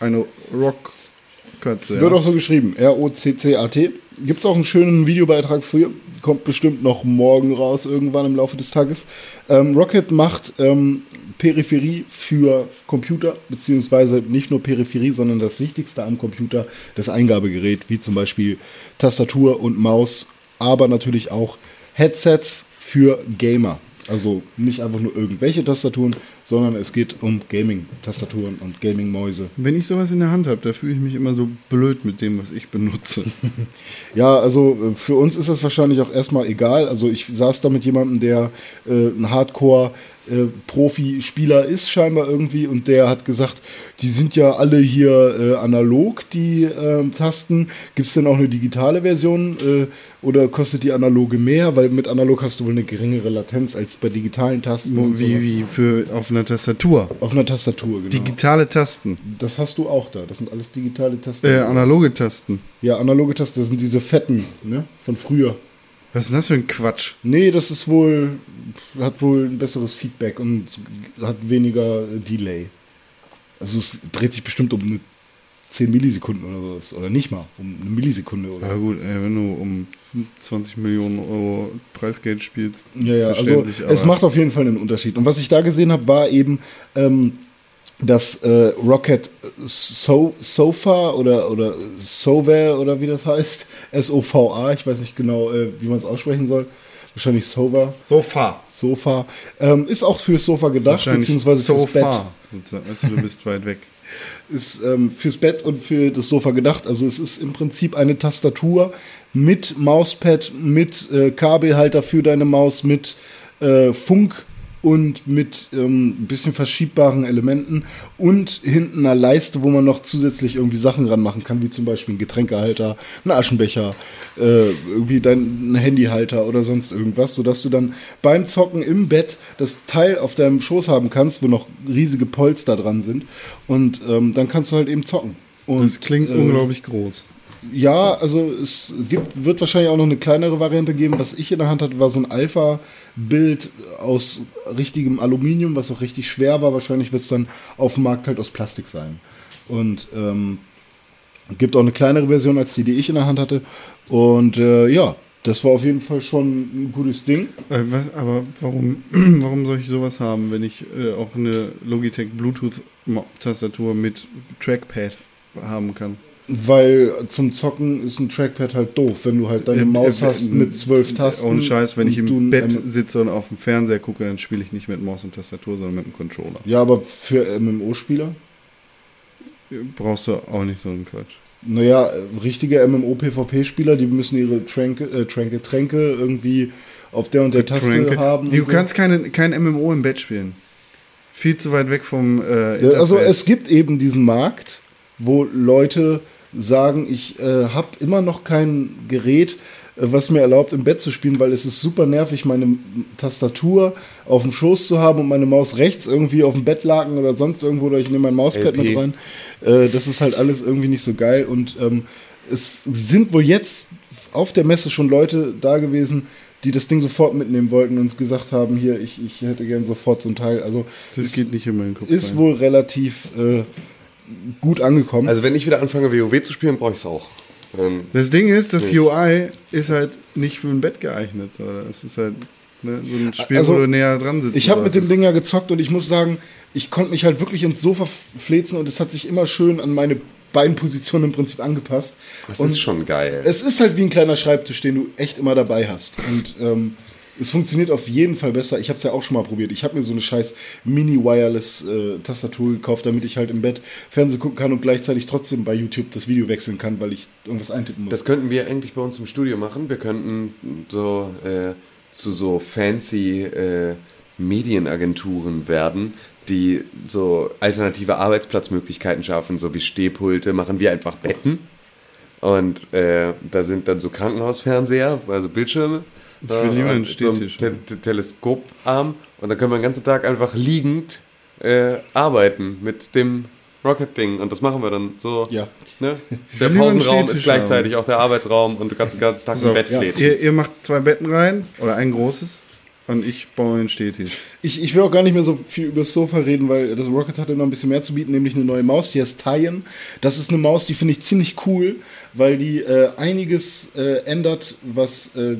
Speaker 2: Eine Rock-Katze.
Speaker 3: Wird auch so geschrieben. R-O-C-C-A-T. Gibt es auch einen schönen Videobeitrag für. Kommt bestimmt noch morgen raus, irgendwann im Laufe des Tages. Ähm, Rocket macht ähm, Peripherie für Computer, beziehungsweise nicht nur Peripherie, sondern das Wichtigste am Computer, das Eingabegerät, wie zum Beispiel Tastatur und Maus, aber natürlich auch Headsets für Gamer. Also nicht einfach nur irgendwelche Tastaturen, sondern es geht um Gaming-Tastaturen und Gaming-Mäuse.
Speaker 2: Wenn ich sowas in der Hand habe, da fühle ich mich immer so blöd mit dem, was ich benutze.
Speaker 3: Ja, also äh, für uns ist das wahrscheinlich auch erstmal egal. Also ich saß da mit jemandem, der äh, ein Hardcore äh, Profi-Spieler ist scheinbar irgendwie und der hat gesagt, die sind ja alle hier äh, analog, die ähm, Tasten. Gibt es denn auch eine digitale Version äh, oder kostet die analoge mehr? Weil mit analog hast du wohl eine geringere Latenz als bei digitalen Tasten.
Speaker 2: wie,
Speaker 3: sowas.
Speaker 2: wie für auf einer Tastatur.
Speaker 3: Auf einer Tastatur, genau.
Speaker 2: Digitale Tasten.
Speaker 3: das hast du auch da. Das sind alles digitale Tasten.
Speaker 2: Äh, analoge Tasten.
Speaker 3: ja, analoge Tasten, das sind diese fetten, ne? Von früher.
Speaker 2: Was ist denn das für ein Quatsch?
Speaker 3: Nee, das ist wohl, hat wohl ein besseres Feedback und hat weniger Delay. Also es dreht sich bestimmt um eine 10 Millisekunden oder sowas. Oder nicht mal, um eine Millisekunde oder.
Speaker 2: Ja gut, ey, wenn du um 20 Millionen Euro Preisgeld spielst,
Speaker 3: Ja, ja, also es macht auf jeden Fall einen Unterschied. Und was ich da gesehen habe, war eben ähm, das äh, Rocket so Sofa oder, oder Sova oder wie das heißt. S-O-V-A, ich weiß nicht genau, äh, wie man es aussprechen soll. Wahrscheinlich Sova.
Speaker 2: Sofa.
Speaker 3: Sofa. Ähm, ist auch fürs Sofa gedacht, beziehungsweise fürs Bett.
Speaker 2: Sofa. du bist weit weg.
Speaker 3: Ist ähm, fürs Bett und für das Sofa gedacht. Also es ist im Prinzip eine Tastatur mit Mauspad, mit äh, Kabelhalter für deine Maus, mit äh, Funk und mit ähm, ein bisschen verschiebbaren Elementen und hinten einer Leiste, wo man noch zusätzlich irgendwie Sachen ranmachen kann, wie zum Beispiel ein Getränkehalter, ein Aschenbecher, äh, irgendwie dein ein Handyhalter oder sonst irgendwas, sodass du dann beim Zocken im Bett das Teil auf deinem Schoß haben kannst, wo noch riesige Polster dran sind und ähm, dann kannst du halt eben zocken. Und,
Speaker 2: Das klingt
Speaker 3: äh,
Speaker 2: unglaublich groß.
Speaker 3: Ja, also es gibt, wird wahrscheinlich auch noch eine kleinere Variante geben. Was ich in der Hand hatte, war so ein Alpha-Bild aus richtigem Aluminium, was auch richtig schwer war. Wahrscheinlich wird es dann auf dem Markt halt aus Plastik sein. Und ähm, gibt auch eine kleinere Version als die, die ich in der Hand hatte. Und äh, ja, das war auf jeden Fall schon ein gutes Ding.
Speaker 2: Äh, was, aber warum, warum soll ich sowas haben, wenn ich äh, auch eine Logitech Bluetooth-Tastatur mit Trackpad haben kann?
Speaker 3: Weil zum Zocken ist ein Trackpad halt doof, wenn du halt deine Maus
Speaker 2: äh,
Speaker 3: hast mit zwölf Tasten.
Speaker 2: Ohne Scheiß, wenn ich im Bett sitze und auf dem Fernseher gucke, dann spiele ich nicht mit Maus und Tastatur, sondern mit dem Controller.
Speaker 3: Ja, aber für MMO-Spieler?
Speaker 2: Brauchst du auch nicht so einen Quatsch.
Speaker 3: Naja, äh, richtige MMO-PvP-Spieler, die müssen ihre Tränke, äh, Tränke, Tränke irgendwie auf der und der Taste
Speaker 2: Tränke.
Speaker 3: haben.
Speaker 2: Du
Speaker 3: so.
Speaker 2: kannst keine, kein MMO im Bett spielen. Viel zu weit weg vom äh,
Speaker 3: Also es gibt eben diesen Markt, wo Leute sagen, ich äh, habe immer noch kein Gerät, äh, was mir erlaubt, im Bett zu spielen, weil es ist super nervig, meine Tastatur auf dem Schoß zu haben und meine Maus rechts irgendwie auf dem Bettlaken oder sonst irgendwo, oder ich nehme mein Mauspad
Speaker 4: LP.
Speaker 3: mit rein. Äh, das ist halt alles irgendwie nicht so geil und ähm, es sind wohl jetzt auf der Messe schon Leute da gewesen, die das Ding sofort mitnehmen wollten und gesagt haben, hier, ich, ich hätte gern sofort so ein Teil. Also
Speaker 2: das geht nicht in meinen Kopf
Speaker 3: ist
Speaker 2: rein.
Speaker 3: wohl relativ äh, gut angekommen.
Speaker 4: Also wenn ich wieder anfange, WoW zu spielen, brauche ich es auch. Ähm,
Speaker 2: Das Ding ist, das
Speaker 4: Nicht.
Speaker 2: UI ist halt nicht für ein Bett geeignet. Oder? Es ist halt ne, so ein Spiel,
Speaker 3: Also,
Speaker 2: wo du näher dran sitzt.
Speaker 3: ich habe mit dem Ding ja gezockt und ich muss sagen, ich konnte mich halt wirklich ins Sofa flezen und es hat sich immer schön an meine Beinposition im Prinzip angepasst.
Speaker 4: das
Speaker 3: und
Speaker 4: ist schon geil.
Speaker 3: Es ist halt wie ein kleiner Schreibtisch, den du echt immer dabei hast. Und ähm, es funktioniert auf jeden Fall besser. Ich habe es ja auch schon mal probiert. Ich habe mir so eine scheiß Mini-Wireless-Tastatur gekauft, damit ich halt im Bett Fernsehen gucken kann und gleichzeitig trotzdem bei YouTube das Video wechseln kann, weil ich irgendwas eintippen muss.
Speaker 4: Das könnten wir eigentlich bei uns im Studio machen. Wir könnten so äh, zu so fancy äh, Medienagenturen werden, die so alternative Arbeitsplatzmöglichkeiten schaffen, so wie Stehpulte, machen wir einfach Betten. Und äh, da sind dann so Krankenhausfernseher, also Bildschirme.
Speaker 2: Ich will lieber einen
Speaker 4: so ein
Speaker 2: Stehtisch
Speaker 4: Te Te Teleskoparm. Und dann können wir den ganzen Tag einfach liegend äh, arbeiten mit dem Rocket-Ding. Und das machen wir dann so.
Speaker 3: Ja.
Speaker 4: Ne? Der Pausenraum ist gleichzeitig auch der Arbeitsraum und du kannst den ganzen Tag
Speaker 2: So,
Speaker 4: im Bett
Speaker 3: ja.
Speaker 2: Ihr, ihr macht zwei Betten rein oder ein großes Und ich baue einen Stehtisch.
Speaker 3: Ich, ich will auch gar nicht mehr so viel über das Sofa reden, weil das Rocket hatte noch ein bisschen mehr zu bieten, nämlich eine neue Maus, die heißt Tyen. Das ist eine Maus, die finde ich ziemlich cool, weil die äh, einiges äh, ändert, was äh,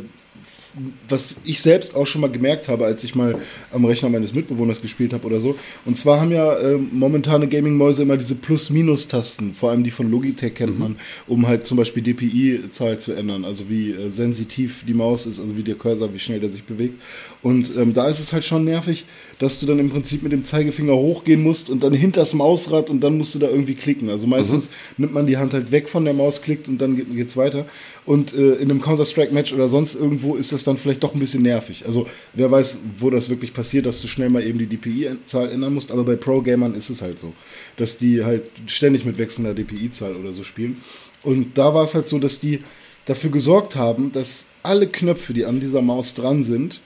Speaker 3: was ich selbst auch schon mal gemerkt habe, als ich mal am Rechner meines Mitbewohners gespielt habe oder so. Und zwar haben ja äh, momentane Gaming-Mäuse immer diese Plus-Minus-Tasten, vor allem die von Logitech kennt
Speaker 2: Mhm.
Speaker 3: man, um halt zum Beispiel DPI-Zahl zu ändern, also wie äh, sensitiv die Maus ist, also wie der Cursor, wie schnell der sich bewegt. Und ähm, da ist es halt schon nervig, dass du dann im Prinzip mit dem Zeigefinger hochgehen musst und dann hinter das Mausrad und dann musst du da irgendwie klicken. Also meistens nimmt man die Hand halt weg von der Maus, klickt und dann geht, geht's weiter. Und äh, in einem Counter-Strike-Match oder sonst irgendwo ist das dann vielleicht doch ein bisschen nervig. Also wer weiß, wo das wirklich passiert, dass du schnell mal eben die DPI-Zahl ändern musst. Aber bei Pro-Gamern ist es halt so, dass die halt ständig mit wechselnder DPI-Zahl oder so spielen. Und da war es halt so, dass die dafür gesorgt haben, dass alle Knöpfe, die an dieser Maus dran sind,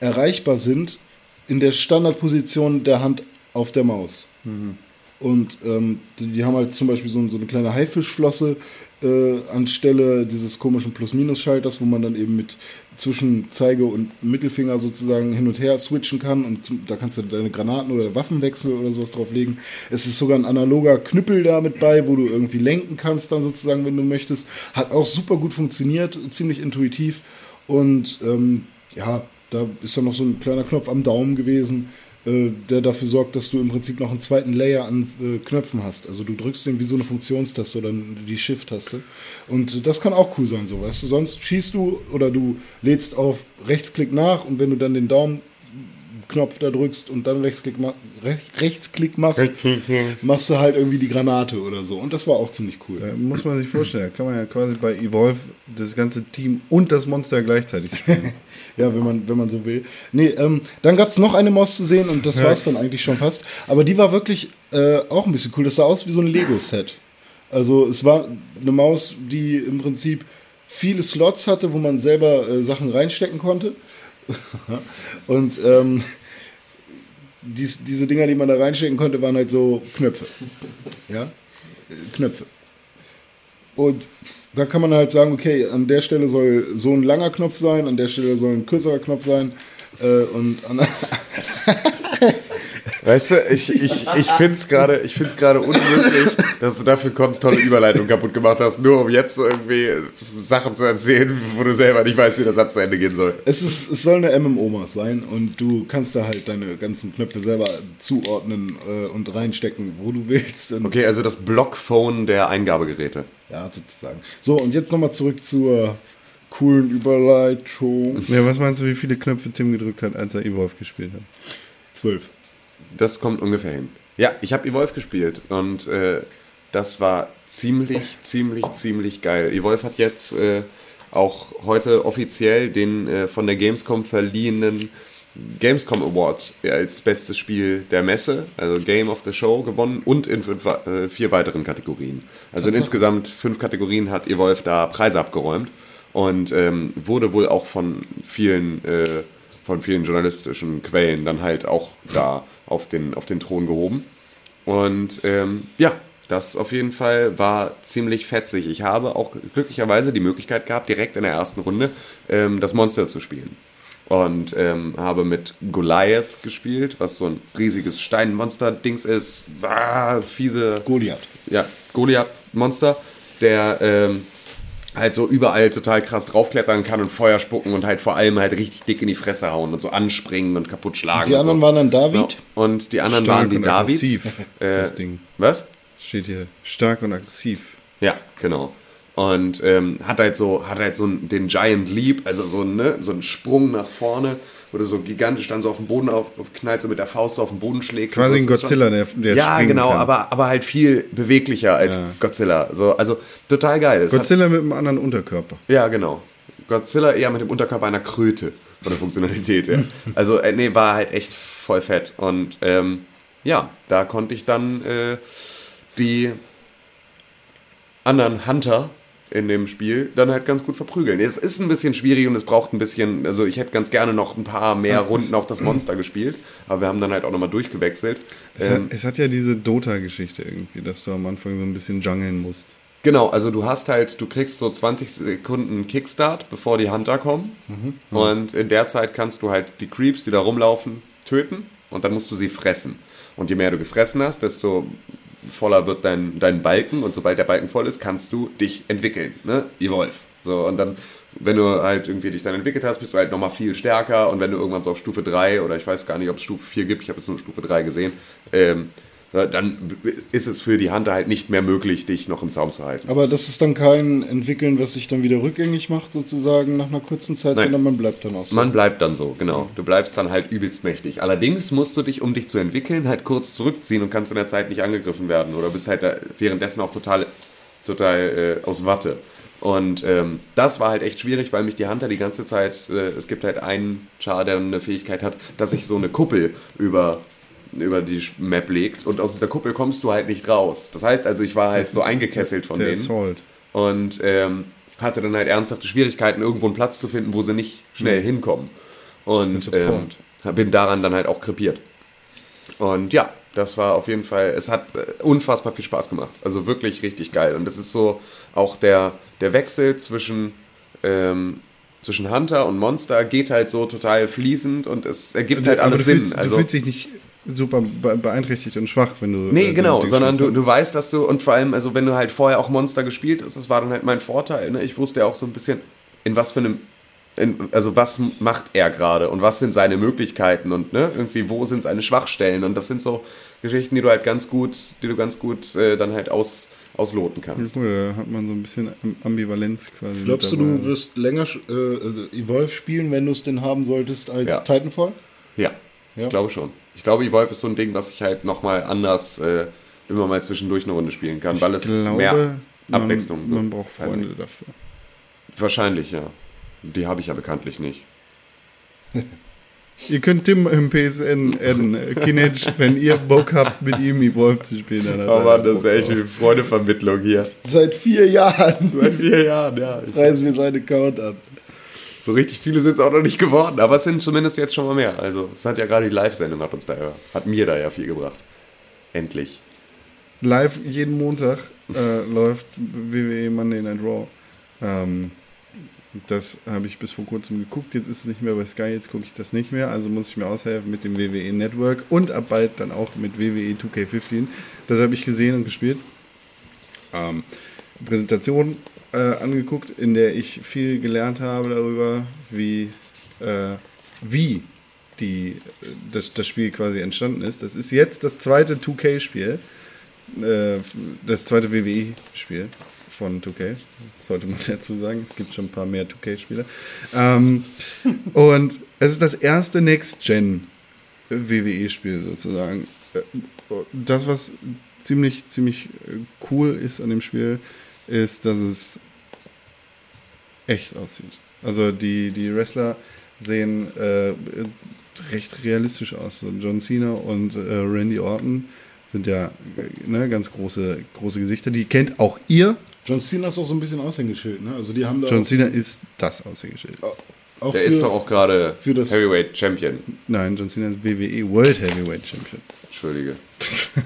Speaker 3: erreichbar sind in der Standardposition der Hand auf der Maus. Und ähm, die, die haben halt zum Beispiel so, so eine kleine Haifischflosse äh, anstelle dieses komischen Plus-Minus-Schalters, wo man dann eben mit zwischen Zeige und Mittelfinger sozusagen hin und her switchen kann und zum- da kannst du deine Granaten oder Waffenwechsel oder sowas drauflegen. Es ist sogar ein analoger Knüppel da mit bei, wo du irgendwie lenken kannst dann sozusagen, wenn du möchtest. Hat auch super gut funktioniert, ziemlich intuitiv und ähm, ja, da ist dann noch so ein kleiner Knopf am Daumen gewesen, äh, der dafür sorgt, dass du im Prinzip noch einen zweiten Layer an äh, Knöpfen hast. Also du drückst den wie so eine Funktionstaste oder die Shift-Taste. Und das kann auch cool sein, so weißt du. Sonst schießt du oder du lädst auf Rechtsklick nach und wenn du dann den Daumenknopf da drückst und dann Rechtsklick, ma Rech Rechtsklick machst, machst du halt irgendwie die Granate oder so. Und das war auch ziemlich cool.
Speaker 2: Da muss man sich vorstellen, da kann man ja quasi bei Evolve das ganze Team und das Monster gleichzeitig spielen.
Speaker 3: Ja, wenn man, wenn man so will. Nee, ähm, dann gab es noch eine Maus zu sehen und das
Speaker 2: Ja.
Speaker 3: war es dann eigentlich schon fast. Aber die war wirklich äh, auch ein bisschen cool. Das sah aus wie so ein Lego-Set. Also es war eine Maus, die im Prinzip viele Slots hatte, wo man selber äh, Sachen reinstecken konnte. und ähm, dies, diese Dinger, die man da reinstecken konnte, waren halt so Knöpfe. Ja, Knöpfe. Und da kann man halt sagen, okay, an der Stelle soll so ein langer Knopf sein, an der Stelle soll ein kürzerer Knopf sein. Äh, und an,
Speaker 4: Weißt du, ich, ich, ich finde es gerade ich find's gerade unmöglich, dass du dafür Konst tolle Überleitung kaputt gemacht hast, nur um jetzt irgendwie Sachen zu erzählen, wo du selber nicht weißt, wie der Satz zu Ende gehen soll.
Speaker 3: es, ist, es soll eine MMO-Maus sein und du kannst da halt deine ganzen Knöpfe selber zuordnen äh, und reinstecken, wo du willst. Und,
Speaker 4: Okay, also das Blockphone der Eingabegeräte.
Speaker 3: Ja, sozusagen. So, und jetzt nochmal zurück zur coolen Überleitung.
Speaker 2: ja, was meinst du, wie viele Knöpfe Tim gedrückt hat, als er Evolve gespielt hat?
Speaker 3: Zwölf.
Speaker 4: Das kommt ungefähr hin. Ja, ich habe Evolve gespielt und äh, das war ziemlich, ziemlich, ziemlich geil. Evolve hat jetzt äh, auch heute offiziell den äh, von der Gamescom verliehenen Gamescom Award als bestes Spiel der Messe, also Game of the Show gewonnen und in fünf, äh, vier weiteren Kategorien. Also in insgesamt fünf Kategorien hat Evolve da Preise abgeräumt und ähm, wurde wohl auch von vielen äh, von vielen journalistischen Quellen dann halt auch da auf den, auf den Thron gehoben. Und ähm, ja, das auf jeden Fall war ziemlich fetzig. Ich habe auch glücklicherweise die Möglichkeit gehabt, direkt in der ersten Runde ähm, das Monster zu spielen. Und ähm, habe mit Goliath gespielt, was so ein riesiges Steinmonster-Dings ist. Ah, fiese
Speaker 3: Goliath.
Speaker 4: ja, Goliath-Monster, der ähm, halt so überall total krass draufklettern kann und Feuer spucken und halt vor allem halt richtig dick in die Fresse hauen und so anspringen und kaputt schlagen.
Speaker 3: Die
Speaker 4: und
Speaker 3: anderen
Speaker 4: so.
Speaker 3: waren dann David.
Speaker 4: Ja. Und die anderen
Speaker 2: Stark
Speaker 4: waren die
Speaker 2: und
Speaker 4: Davids.
Speaker 2: aggressiv ist
Speaker 4: Äh,
Speaker 2: das Ding.
Speaker 4: Was?
Speaker 2: Steht hier, stark und aggressiv.
Speaker 4: Ja, genau. Und ähm, hat halt so, hat halt so einen- den Giant Leap, also so, einen, ne, so einen Sprung nach vorne, wo du so gigantisch dann so auf den Boden aufknallst und mit der Faust so auf den Boden schlägst.
Speaker 2: Quasi
Speaker 4: so.
Speaker 2: ein
Speaker 4: ist schon-
Speaker 2: Godzilla, der, der
Speaker 4: ja, genau,
Speaker 2: kann.
Speaker 4: aber, aber halt viel beweglicher als
Speaker 2: Ja.
Speaker 4: Godzilla. So, also total geil. Es hat-
Speaker 2: Godzilla mit einem anderen Unterkörper.
Speaker 4: ja, genau. Godzilla eher mit dem Unterkörper einer Kröte von der Funktionalität. Ja. Also, äh, nee, war halt echt voll fett. Und ähm, ja, da konnte ich dann äh, die anderen Hunter in dem Spiel dann halt ganz gut verprügeln. Es ist ein bisschen schwierig und es braucht ein bisschen, also ich hätte ganz gerne noch ein paar mehr Runden auch das Monster gespielt, aber wir haben dann halt auch nochmal durchgewechselt.
Speaker 2: Es,
Speaker 4: Ähm,
Speaker 2: hat, es hat ja diese Dota-Geschichte irgendwie, dass du am Anfang so ein bisschen jungeln musst.
Speaker 4: Genau, also du hast halt, du kriegst so 20 Sekunden Kickstart, bevor die Hunter kommen. Und in der Zeit kannst du halt die Creeps, die da rumlaufen, töten und dann musst du sie fressen. Und je mehr du gefressen hast, desto voller wird dein, dein Balken und sobald der Balken voll ist, kannst du dich entwickeln, ne? Evolve. So, und dann, wenn du halt irgendwie dich dann entwickelt hast, bist du halt nochmal viel stärker und wenn du irgendwann so auf Stufe 3 oder ich weiß gar nicht, ob es Stufe 4 gibt, ich habe jetzt nur Stufe 3 gesehen, ähm, dann ist es für die Hunter halt nicht mehr möglich, dich noch im Zaum zu halten.
Speaker 3: Aber das ist dann kein Entwickeln, was sich dann wieder rückgängig macht, sozusagen nach einer kurzen Zeit,
Speaker 4: Nein.
Speaker 3: sondern man bleibt dann auch so.
Speaker 4: Man bleibt dann so, genau. Du bleibst dann halt übelst mächtig. Allerdings musst du dich, um dich zu entwickeln, halt kurz zurückziehen und kannst in der Zeit nicht angegriffen werden. Oder bist halt währenddessen auch total, total äh, aus Watte. Und ähm, das war halt echt schwierig, weil mich die Hunter die ganze Zeit, äh, es gibt halt einen Char, der eine Fähigkeit hat, dass sich so eine Kuppel über, über die Map legt und aus dieser Kuppel kommst du halt nicht raus. Das heißt also, ich war halt
Speaker 2: Das
Speaker 4: so eingekesselt von
Speaker 2: der
Speaker 4: denen
Speaker 2: Assault.
Speaker 4: und ähm, hatte dann halt ernsthafte Schwierigkeiten, irgendwo einen Platz zu finden, wo sie nicht schnell hinkommen.
Speaker 2: Das ist
Speaker 4: Und ähm, bin daran dann halt auch krepiert. Und ja, das war auf jeden Fall, es hat äh, unfassbar viel Spaß gemacht. Also wirklich richtig geil. Und das ist so auch der, der Wechsel zwischen, ähm, zwischen Hunter und Monster geht halt so total fließend und es ergibt halt alles Sinn.
Speaker 2: fühlst,
Speaker 4: also,
Speaker 2: du fühlst dich nicht super be- beeinträchtigt und schwach, wenn du.
Speaker 4: Nee,
Speaker 2: äh,
Speaker 4: genau, sondern du, du weißt, dass du, und vor allem, also wenn du halt vorher auch Monster gespielt hast, das war dann halt mein Vorteil, ne? ich wusste ja auch so ein bisschen, in was für einem, in, also was macht er gerade und was sind seine Möglichkeiten und ne, irgendwie, wo sind seine Schwachstellen und das sind so Geschichten, die du halt ganz gut, die du ganz gut äh, dann halt aus, ausloten kannst.
Speaker 2: Cool, da hat man so ein bisschen Am- Ambivalenz quasi.
Speaker 3: Glaubst du, du wirst länger äh, äh, Evolve spielen, wenn du es denn haben solltest, als
Speaker 4: Ja.
Speaker 3: Titanfall?
Speaker 4: Ja,
Speaker 3: Ja.
Speaker 4: ich glaube schon. Ich glaube, Evolve ist so ein Ding, was ich halt nochmal anders äh, immer mal zwischendurch eine Runde spielen kann, weil es
Speaker 2: glaube,
Speaker 4: mehr
Speaker 2: man,
Speaker 4: Abwechslung
Speaker 2: Man braucht
Speaker 4: reinbringt.
Speaker 2: Freunde dafür.
Speaker 4: Wahrscheinlich, ja. Die habe ich ja bekanntlich nicht.
Speaker 2: Ihr könnt Tim im PSN adden, äh, Kinech, wenn ihr Bock habt, mit ihm Evolve zu spielen. Dann hat
Speaker 4: Oh Mann, das ist echt eine Freudevermittlung hier.
Speaker 3: Seit vier Jahren
Speaker 4: Seit vier Jahren, ja.
Speaker 3: preisen wir seinen Account an.
Speaker 4: So richtig viele sind es auch noch nicht geworden, aber es sind zumindest jetzt schon mal mehr. Also, es hat ja gerade die Live-Sendung hat uns da hat mir da ja viel gebracht. Endlich.
Speaker 2: Live jeden Montag äh, läuft WWE Monday Night Raw. Ähm, das habe ich bis vor kurzem geguckt. Jetzt ist es nicht mehr bei Sky, jetzt gucke ich das nicht mehr. Also muss ich mir aushelfen mit dem WWE Network und ab bald dann auch mit WWE 2K15. Das habe ich gesehen und gespielt. Ähm, Präsentation äh, angeguckt, in der ich viel gelernt habe darüber, wie, äh, wie die, das, das Spiel quasi entstanden ist. Das ist jetzt das zweite 2K-Spiel, äh, das zweite WWE-Spiel von 2K, sollte man dazu sagen. Es gibt schon ein paar mehr 2K-Spiele. Ähm, und es ist das erste Next-Gen-WWE-Spiel sozusagen. Äh, Das, was ziemlich, ziemlich äh, cool ist an dem Spiel, ist, dass es echt aussieht. Also die, die Wrestler sehen äh, recht realistisch aus. So John Cena und äh, Randy Orton sind ja ne, ganz große, große Gesichter. Die kennt auch ihr.
Speaker 3: John Cena ist auch so ein bisschen Aushängeschild, ne? Also die haben da
Speaker 2: John Cena ist das Aushängeschild.
Speaker 3: auch
Speaker 4: Der
Speaker 3: für,
Speaker 4: ist doch auch gerade
Speaker 3: für das-
Speaker 4: Heavyweight Champion.
Speaker 2: Nein, John Cena ist WWE World Heavyweight Champion.
Speaker 4: Entschuldige.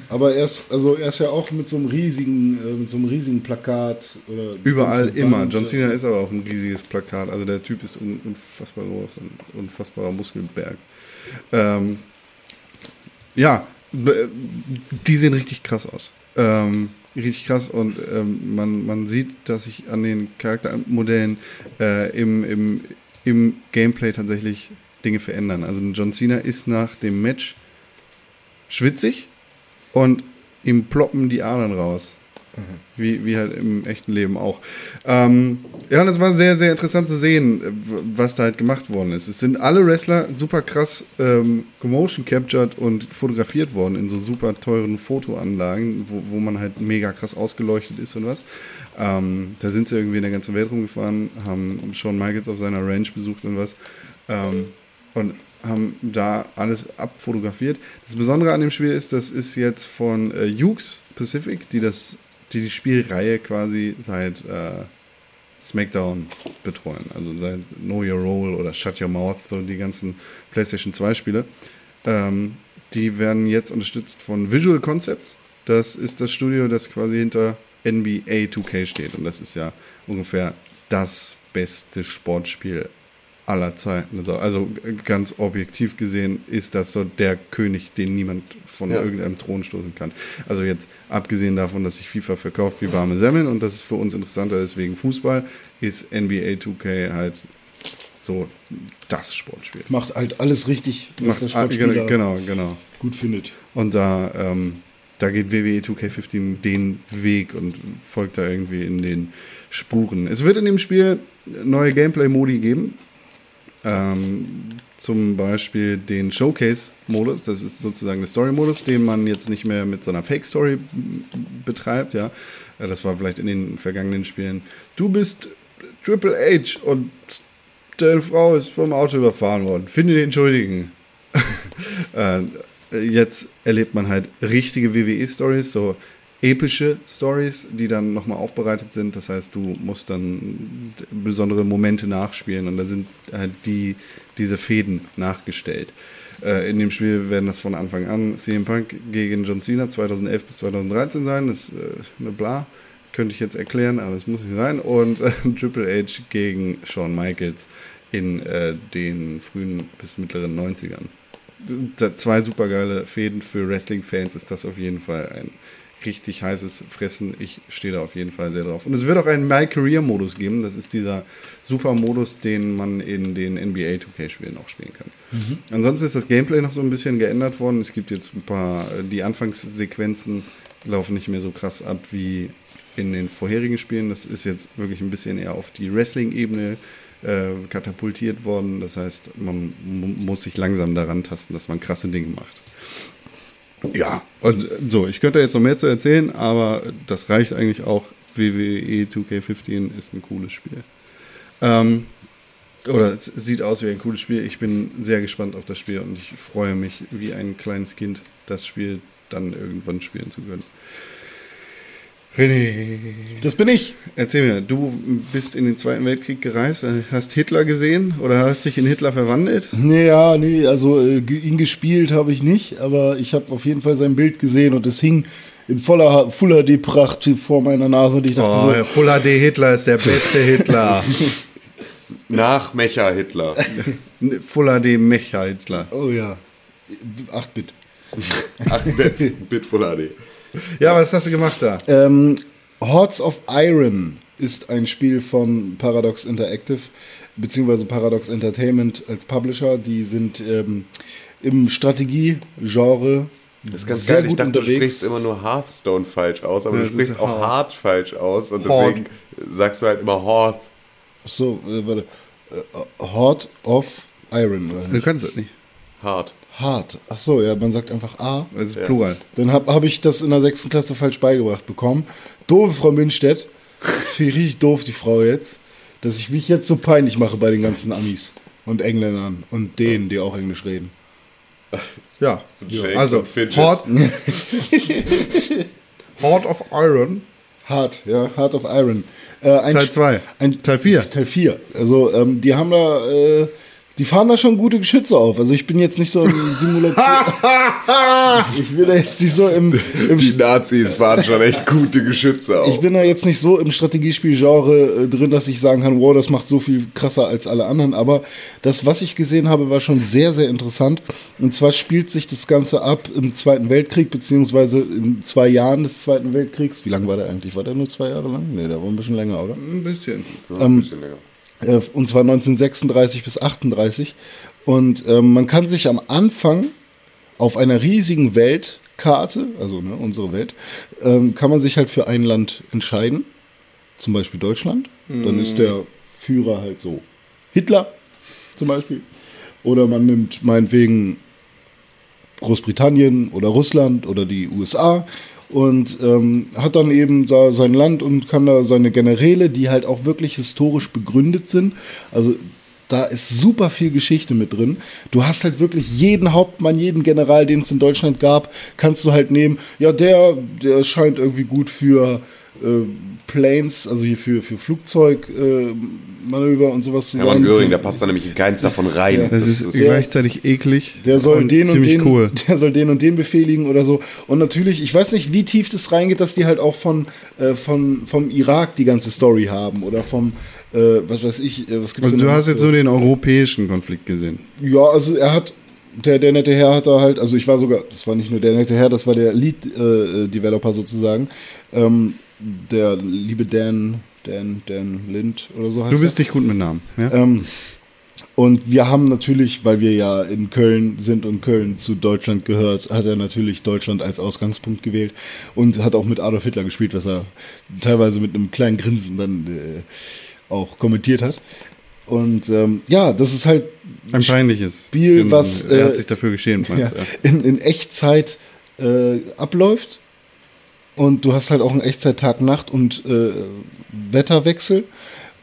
Speaker 3: aber er ist, also er ist ja auch mit so einem riesigen, äh, mit so einem riesigen Plakat oder
Speaker 2: Überall immer. John
Speaker 3: äh,
Speaker 2: Cena ist aber auch ein riesiges Plakat. Also der Typ ist un unfassbar groß, ein unfassbarer Muskelberg. Ähm, ja, die sehen richtig krass aus. Ähm, richtig krass und ähm, man, man sieht, dass sich an den Charaktermodellen äh, im, im, im Gameplay tatsächlich Dinge verändern. Also John Cena ist nach dem Match schwitzig und ihm ploppen die Adern raus. Wie, wie halt im echten Leben auch. Ähm, ja, und es war sehr, sehr interessant zu sehen, was da halt gemacht worden ist. Es sind alle Wrestler super krass ähm, captured und fotografiert worden in so super teuren Fotoanlagen, wo, wo man halt mega krass ausgeleuchtet ist und was. Ähm, da sind sie irgendwie in der ganzen Welt rumgefahren, haben Shawn Michaels auf seiner Ranch besucht und was. Ähm, und haben da alles abfotografiert. Das Besondere an dem Spiel ist, das ist jetzt von äh, Hughes Pacific, die das, die die Spielreihe quasi seit äh, SmackDown betreuen. Also seit Know Your Role oder Shut Your Mouth, so die ganzen PlayStation 2 Spiele. Ähm, die werden jetzt unterstützt von Visual Concepts. Das ist das Studio, das quasi hinter NBA 2K steht. Und das ist ja ungefähr das beste Sportspiel aller Zeiten. Also, also ganz objektiv gesehen ist das so der König, den niemand von
Speaker 4: Ja.
Speaker 2: irgendeinem Thron stoßen kann. Also jetzt abgesehen davon, dass sich FIFA verkauft wie warme Semmeln und dass es für uns interessanter ist wegen Fußball, ist NBA 2K halt so das Sportspiel.
Speaker 3: Macht halt alles richtig, was
Speaker 2: Macht,
Speaker 3: der Sportspieler
Speaker 2: genau, genau.
Speaker 3: gut findet.
Speaker 2: Und da, ähm, da geht WWE 2K15 den Weg und folgt da irgendwie in den Spuren. Es wird in dem Spiel neue Gameplay-Modi geben. Ähm, zum Beispiel den Showcase-Modus, das ist sozusagen der Story-Modus, den man jetzt nicht mehr mit so einer Fake-Story betreibt, ja. Äh, Das war vielleicht in den vergangenen Spielen. Du bist Triple H und deine Frau ist vom Auto überfahren worden. Finde den Schuldigen. äh, jetzt erlebt man halt richtige WWE-Stories, so epische Stories, die dann nochmal aufbereitet sind. Das heißt, du musst dann besondere Momente nachspielen und da sind halt die, diese Fäden nachgestellt. Äh, in dem Spiel werden das von Anfang an CM Punk gegen John Cena 2011 bis 2013 sein. Das ist äh, eine Bla. Könnte ich jetzt erklären, aber es muss nicht sein. Und äh, Triple H gegen Shawn Michaels in äh, den frühen bis mittleren 90ern. D- Zwei supergeile Fäden für Wrestling-Fans ist das auf jeden Fall ein richtig heißes Fressen. Ich stehe da auf jeden Fall sehr drauf. Und es wird auch einen My Career-Modus geben. Das ist dieser super Modus, den man in den NBA 2K-Spielen auch spielen kann. Ansonsten ist das Gameplay noch so ein bisschen geändert worden. Es gibt jetzt ein paar, äh, die Anfangssequenzen laufen nicht mehr so krass ab wie in den vorherigen Spielen. Das ist jetzt wirklich ein bisschen eher auf die Wrestling-Ebene äh, katapultiert worden. Das heißt, man mu- muss sich langsam daran tasten, dass man krasse Dinge macht. Ja, und so, ich könnte jetzt noch mehr zu erzählen, aber das reicht eigentlich auch. WWE 2K15 ist ein cooles Spiel. Ähm, oder es sieht aus wie ein cooles Spiel. Ich bin sehr gespannt auf das Spiel und ich freue mich wie ein kleines Kind, das Spiel dann irgendwann spielen zu können. René,
Speaker 3: Das bin ich.
Speaker 2: erzähl mir, du bist in den Zweiten Weltkrieg gereist, hast Hitler gesehen oder hast dich in Hitler verwandelt?
Speaker 3: Nee, ja, nee, also äh, ihn gespielt habe ich nicht, aber ich habe auf jeden Fall sein Bild gesehen und es hing in voller Full HD Pracht vor meiner Nase und ich dachte
Speaker 2: Oh,
Speaker 3: so,
Speaker 2: Full HD Hitler ist der beste Hitler.
Speaker 4: Nach Mecha Hitler.
Speaker 2: Full HD Mecha Hitler.
Speaker 3: oh ja, 8-Bit.
Speaker 4: Ach, Bit, Bit Full HD.
Speaker 2: Ja, was hast du gemacht da?
Speaker 3: Ähm, Hordes of Iron ist ein Spiel von Paradox Interactive, beziehungsweise Paradox Entertainment als Publisher. Die sind ähm, im Strategie-Genre
Speaker 4: Das ist ganz
Speaker 3: sehr
Speaker 4: geil. Ich
Speaker 3: gut
Speaker 4: dachte, du
Speaker 3: unterwegs.
Speaker 4: sprichst immer nur Hearthstone falsch aus, aber
Speaker 2: Ja,
Speaker 4: du sprichst auch
Speaker 2: Hard.
Speaker 4: hart falsch aus und
Speaker 2: Hard.
Speaker 4: deswegen sagst du halt immer Horth.
Speaker 3: So, äh, warte. Äh, Horde of Iron. Oder
Speaker 2: Du kannst das nicht.
Speaker 4: Hart.
Speaker 3: Hard. Ach so, ja, man sagt einfach A.
Speaker 2: Das ist
Speaker 4: Ja.
Speaker 2: Plural.
Speaker 3: Dann habe hab ich das in der sechsten Klasse falsch beigebracht bekommen. Doofe Frau Münstedt. Finde ich richtig doof, die Frau jetzt. Dass ich mich jetzt so peinlich mache bei den ganzen Amis und Engländern und denen, die auch Englisch reden.
Speaker 2: Ja. Also. Horde, Horde of Iron,
Speaker 3: Hard, ja, Heart of Iron. Äh, ein
Speaker 2: Teil
Speaker 3: Sp-
Speaker 2: 2.
Speaker 3: Ein,
Speaker 2: Teil 4.
Speaker 3: Teil 4. Also, ähm, die haben da, äh, die fahren da schon gute Geschütze auf. Also, ich bin jetzt nicht so im Simulator. ich bin da jetzt nicht so im, im
Speaker 4: Die Nazis waren schon echt gute Geschütze
Speaker 3: Ich
Speaker 4: auch.
Speaker 3: bin da jetzt nicht so im Strategiespiel-Genre äh, drin, dass ich sagen kann, wow, das macht so viel krasser als alle anderen. Aber das, was ich gesehen habe, war schon sehr, sehr interessant. Und zwar spielt sich das Ganze ab im Zweiten Weltkrieg, beziehungsweise in zwei Jahren des Zweiten Weltkriegs. Wie lange war der eigentlich? War der nur zwei Jahre lang? Nee, der war ein bisschen länger, oder?
Speaker 2: Ein bisschen.
Speaker 4: Ein bisschen länger.
Speaker 3: Äh, und zwar 1936 bis 38. Und ähm, man kann sich am Anfang auf einer riesigen Weltkarte, also ne, unsere Welt, ähm, kann man sich halt für ein Land entscheiden. Zum Beispiel Deutschland. Dann ist der Führer halt so Hitler zum Beispiel. Oder man nimmt meinetwegen Großbritannien oder Russland oder die USA und ähm, hat dann eben da sein Land und kann da seine Generäle, die halt auch wirklich historisch begründet sind. Also da ist super viel Geschichte mit drin. Du hast halt wirklich jeden Hauptmann, jeden General, den es in Deutschland gab, kannst du halt nehmen. Ja, der, der scheint irgendwie gut für äh, Planes, also hier für, für Flugzeugmanöver äh, Manöver und sowas zu
Speaker 4: Hermann
Speaker 3: sein.
Speaker 4: Göring, da passt da nämlich in keins davon rein.
Speaker 2: Das ist gleichzeitig eklig.
Speaker 3: der soll
Speaker 2: und
Speaker 3: den und den,
Speaker 2: cool.
Speaker 3: der soll den und den befehligen oder so. Und natürlich, ich weiß nicht, wie tief das reingeht, dass die halt auch von, äh, von vom Irak die ganze Story haben oder vom, äh, was weiß ich, äh, was gibt's
Speaker 2: Also
Speaker 3: denn
Speaker 2: du hast jetzt so den europäischen Konflikt gesehen.
Speaker 3: Ja, also er hat, der, der nette Herr hat da halt, also ich war sogar, das war nicht nur der nette Herr, das war der Lead-Developer sozusagen. Ähm, der liebe Dan, Dan, Dan Lind oder so heißt
Speaker 2: Du
Speaker 3: er.
Speaker 2: bist nicht gut mit Namen. Ja?
Speaker 3: Ähm, und wir haben natürlich, weil wir ja in Köln sind und Köln zu Deutschland gehört, hat er natürlich Deutschland als Ausgangspunkt gewählt und hat auch mit Adolf Hitler gespielt, was er teilweise mit einem kleinen Grinsen dann äh, auch kommentiert hat. Und ähm, ja, das ist halt
Speaker 2: Ein peinliches
Speaker 3: Spiel,
Speaker 2: In-
Speaker 3: was,
Speaker 2: Er
Speaker 3: äh,
Speaker 2: hat sich dafür du? Ja.
Speaker 3: in, in Echtzeit äh, abläuft. Und du hast halt auch einen Echtzeit Tag-Nacht und äh, Wetterwechsel.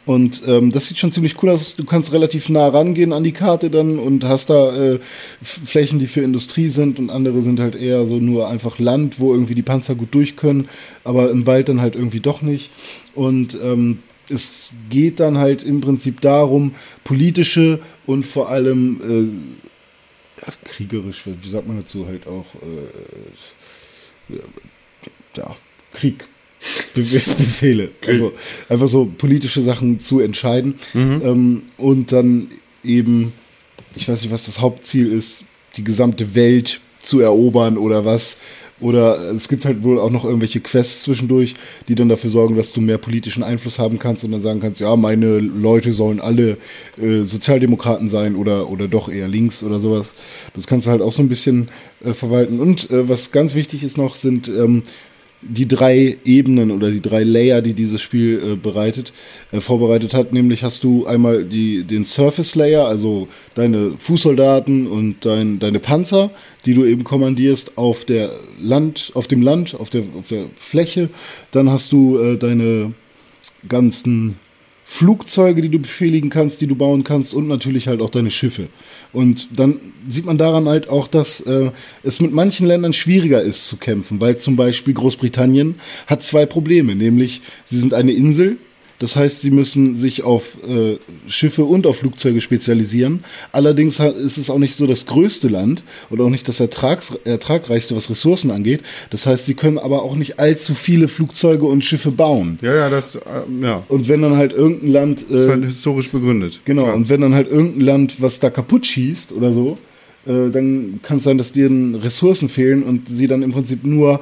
Speaker 3: Und ähm, das sieht schon ziemlich cool aus. Du kannst relativ nah rangehen an die Karte dann und hast da äh, Flächen, die für Industrie sind und andere sind halt eher so nur einfach Land, wo irgendwie die Panzer gut durch können, aber im Wald dann halt irgendwie doch nicht. Und ähm, es geht dann halt im Prinzip darum, politische und vor allem äh, kriegerisch, wie sagt man dazu, halt auch äh, ja, Krieg. Be Befehle. Also einfach so politische Sachen zu entscheiden. Ähm, und dann eben, ich weiß nicht, was das Hauptziel ist, die gesamte Welt zu erobern oder was. Oder es gibt halt wohl auch noch irgendwelche Quests zwischendurch, die dann dafür sorgen, dass du mehr politischen Einfluss haben kannst und dann sagen kannst, ja, meine Leute sollen alle äh, Sozialdemokraten sein oder, oder doch eher links oder sowas. Das kannst du halt auch so ein bisschen äh, verwalten. Und äh, was ganz wichtig ist noch, sind ähm, die drei Ebenen oder die drei Layer, die dieses Spiel äh, bereitet, äh, vorbereitet hat. Nämlich hast du einmal die, den Surface Layer, also deine Fußsoldaten und dein, deine Panzer, die du eben kommandierst auf der Land, auf dem Land, auf der, auf der Fläche. Dann hast du äh, deine ganzen Flugzeuge, die du befehligen kannst, die du bauen kannst und natürlich halt auch deine Schiffe. Und dann sieht man daran halt auch, dass äh, es mit manchen Ländern schwieriger ist zu kämpfen, weil zum Beispiel Großbritannien hat zwei Probleme, nämlich sie sind eine Insel, das heißt, sie müssen sich auf äh, Schiffe und auf Flugzeuge spezialisieren. Allerdings ist es auch nicht so das größte Land und auch nicht das Ertrags, ertragreichste, was Ressourcen angeht. Das heißt, sie können aber auch nicht allzu viele Flugzeuge und Schiffe bauen.
Speaker 2: ja, ja, das äh, ja,
Speaker 3: Und wenn dann halt irgendein Land.
Speaker 2: ist
Speaker 3: Äh,
Speaker 2: halt historisch begründet.
Speaker 3: genau,
Speaker 2: Klar.
Speaker 3: und wenn dann halt irgendein Land, was da kaputt schießt oder so, äh, dann kann es sein, dass denen Ressourcen fehlen und sie dann im Prinzip nur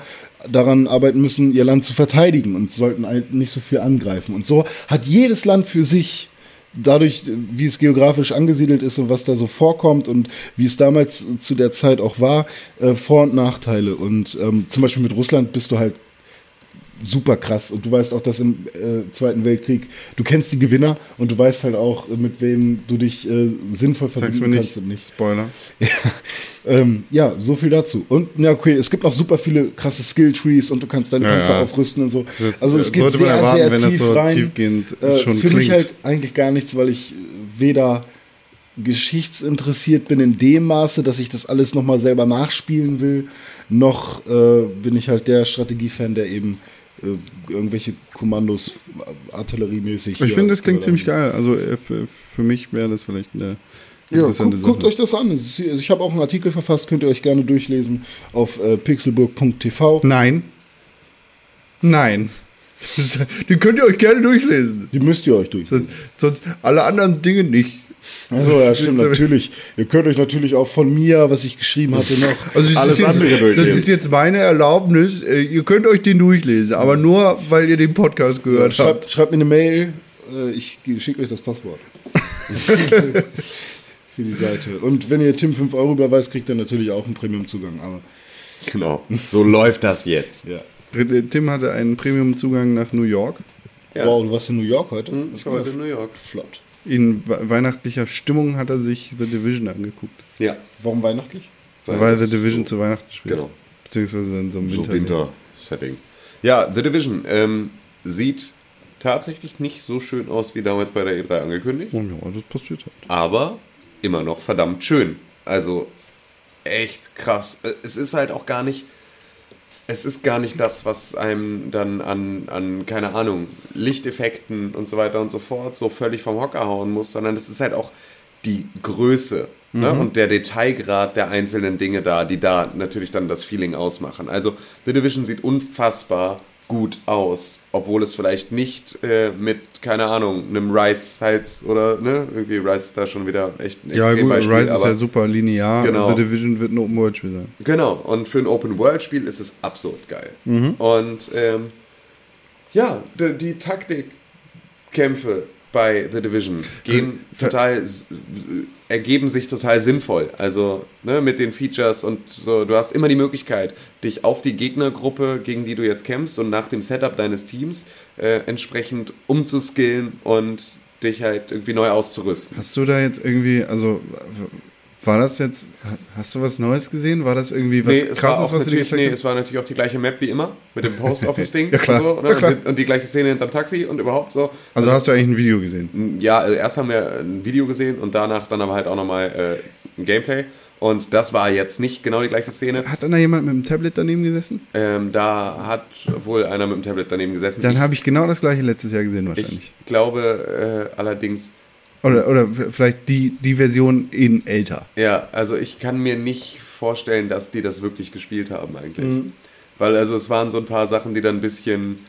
Speaker 3: daran arbeiten müssen, ihr Land zu verteidigen und sollten halt nicht so viel angreifen. Und so hat jedes Land für sich dadurch, wie es geografisch angesiedelt ist und was da so vorkommt und wie es damals zu der Zeit auch war, äh, Vor- und Nachteile. Und ähm, zum Beispiel mit Russland bist du halt super krass. Und du weißt auch, dass im äh, Zweiten Weltkrieg, du kennst die Gewinner und du weißt halt auch, mit wem du dich äh, sinnvoll verbinden kannst und nicht.
Speaker 2: Spoiler.
Speaker 3: Ähm, ja, so viel dazu. Und ja, okay, es gibt noch super viele krasse Skill-Trees und du kannst deine
Speaker 2: Ja,
Speaker 3: Panzer
Speaker 2: ja.
Speaker 3: aufrüsten und so.
Speaker 2: Das,
Speaker 3: also es geht sehr,
Speaker 2: erwarten,
Speaker 3: sehr
Speaker 2: wenn das
Speaker 3: tief
Speaker 2: so
Speaker 3: rein.
Speaker 2: tiefgehend
Speaker 3: Äh,
Speaker 2: schon
Speaker 3: für mich halt eigentlich gar nichts, weil ich weder geschichtsinteressiert bin in dem Maße, dass ich das alles nochmal selber nachspielen will, noch äh, bin ich halt der Strategiefan, der eben irgendwelche Kommandos äh, artilleriemäßig.
Speaker 2: Ich finde, das klingt ziemlich geil. Also äh, für, für mich wäre das vielleicht eine
Speaker 3: Ja,
Speaker 2: interessante
Speaker 3: guckt, guckt
Speaker 2: Sache.
Speaker 3: euch das an. Also Ich habe auch einen Artikel verfasst, könnt ihr euch gerne durchlesen auf äh, pixelburg.tv.
Speaker 2: Nein. Nein. Die könnt ihr euch gerne durchlesen.
Speaker 3: Die müsst ihr euch durchlesen.
Speaker 2: Sonst, sonst alle anderen Dinge nicht.
Speaker 3: Also ja, stimmt natürlich. Ihr könnt euch natürlich auch von mir, was ich geschrieben hatte, noch
Speaker 2: Also das
Speaker 4: Alles
Speaker 2: ist, jetzt,
Speaker 4: andere
Speaker 2: das
Speaker 4: durchlesen.
Speaker 2: ist jetzt meine Erlaubnis. Äh, Ihr könnt euch den durchlesen, aber nur, weil ihr den Podcast gehört
Speaker 3: schreibt,
Speaker 2: habt.
Speaker 3: schreibt mir eine Mail. Äh, Ich schicke euch das Passwort. Für die Seite. Und wenn ihr Tim 5 Euro überweist, kriegt ihr natürlich auch einen Premium-Zugang. Aber
Speaker 4: Genau. So läuft das jetzt.
Speaker 3: ja.
Speaker 2: Tim hatte einen Premium-Zugang nach New York.
Speaker 4: Ja.
Speaker 3: Wow, du warst in New York heute?
Speaker 4: Ich war heute in New York.
Speaker 3: Flott.
Speaker 2: In we- weihnachtlicher Stimmung hat er sich The Division angeguckt.
Speaker 4: Ja.
Speaker 3: Warum weihnachtlich?
Speaker 2: Weil,
Speaker 4: das
Speaker 2: The Division
Speaker 4: so-
Speaker 2: zu Weihnachten spielt.
Speaker 4: Genau.
Speaker 2: Beziehungsweise in so einem
Speaker 4: So
Speaker 2: Winter.
Speaker 4: Winter-Setting. Ja, The Division ähm, sieht tatsächlich nicht so schön aus wie damals bei der E3 angekündigt,
Speaker 2: Oh ja, das passiert halt.
Speaker 4: aber immer noch verdammt schön. Also echt krass. Äh, Es ist halt auch gar nicht. Es ist gar nicht das, was einem dann an, an, keine Ahnung, Lichteffekten und so weiter und so fort so völlig vom Hocker hauen muss, sondern es ist halt auch die Größe ne? und der Detailgrad der einzelnen Dinge da, die da natürlich dann das Feeling ausmachen. Also The Division sieht unfassbar gut aus, obwohl es vielleicht nicht äh, mit, keine Ahnung, einem Rice halt, oder, ne, irgendwie Rice ist da schon wieder echt ein
Speaker 2: Ja, gut, Rise ist ja super linear.
Speaker 4: Genau.
Speaker 2: The Division wird ein Open-World-Spiel sein.
Speaker 4: Genau, und für ein Open-World-Spiel ist es absurd geil. Und ähm, ja, die, die Taktikkämpfe bei The Division gehen total, s- ergeben sich total sinnvoll. Also ne, mit den Features und so, du hast immer die Möglichkeit, dich auf die Gegnergruppe, gegen die du jetzt kämpfst und nach dem Setup deines Teams äh, entsprechend umzuskillen und dich halt irgendwie neu auszurüsten.
Speaker 2: Hast du da jetzt irgendwie, also war das jetzt, hast du was Neues gesehen? War das irgendwie was
Speaker 4: nee,
Speaker 2: krasses, was du dir gezeigt
Speaker 4: nee,
Speaker 2: hast?
Speaker 4: es war natürlich auch die gleiche Map wie immer, mit dem Post-Office-Ding
Speaker 2: Ja, klar.
Speaker 4: und so. Ne?
Speaker 2: Ja, klar.
Speaker 4: Und, die, gleiche Szene hinterm Taxi und überhaupt so.
Speaker 2: Also hast du eigentlich ein Video gesehen?
Speaker 4: Ja, also erst haben wir ein Video gesehen und danach dann aber halt auch nochmal äh, ein Gameplay. Und das war jetzt nicht genau die gleiche Szene.
Speaker 2: Hat dann da jemand mit dem Tablet daneben gesessen?
Speaker 4: Ähm, da hat wohl einer mit dem Tablet daneben gesessen.
Speaker 2: Dann habe ich genau das gleiche letztes Jahr gesehen wahrscheinlich.
Speaker 4: ich glaube äh, allerdings,
Speaker 2: Oder, oder vielleicht die, die Version in älter.
Speaker 4: Ja, also ich kann mir nicht vorstellen, dass die das wirklich gespielt haben eigentlich. Weil also es waren so ein paar Sachen, die dann ein bisschen,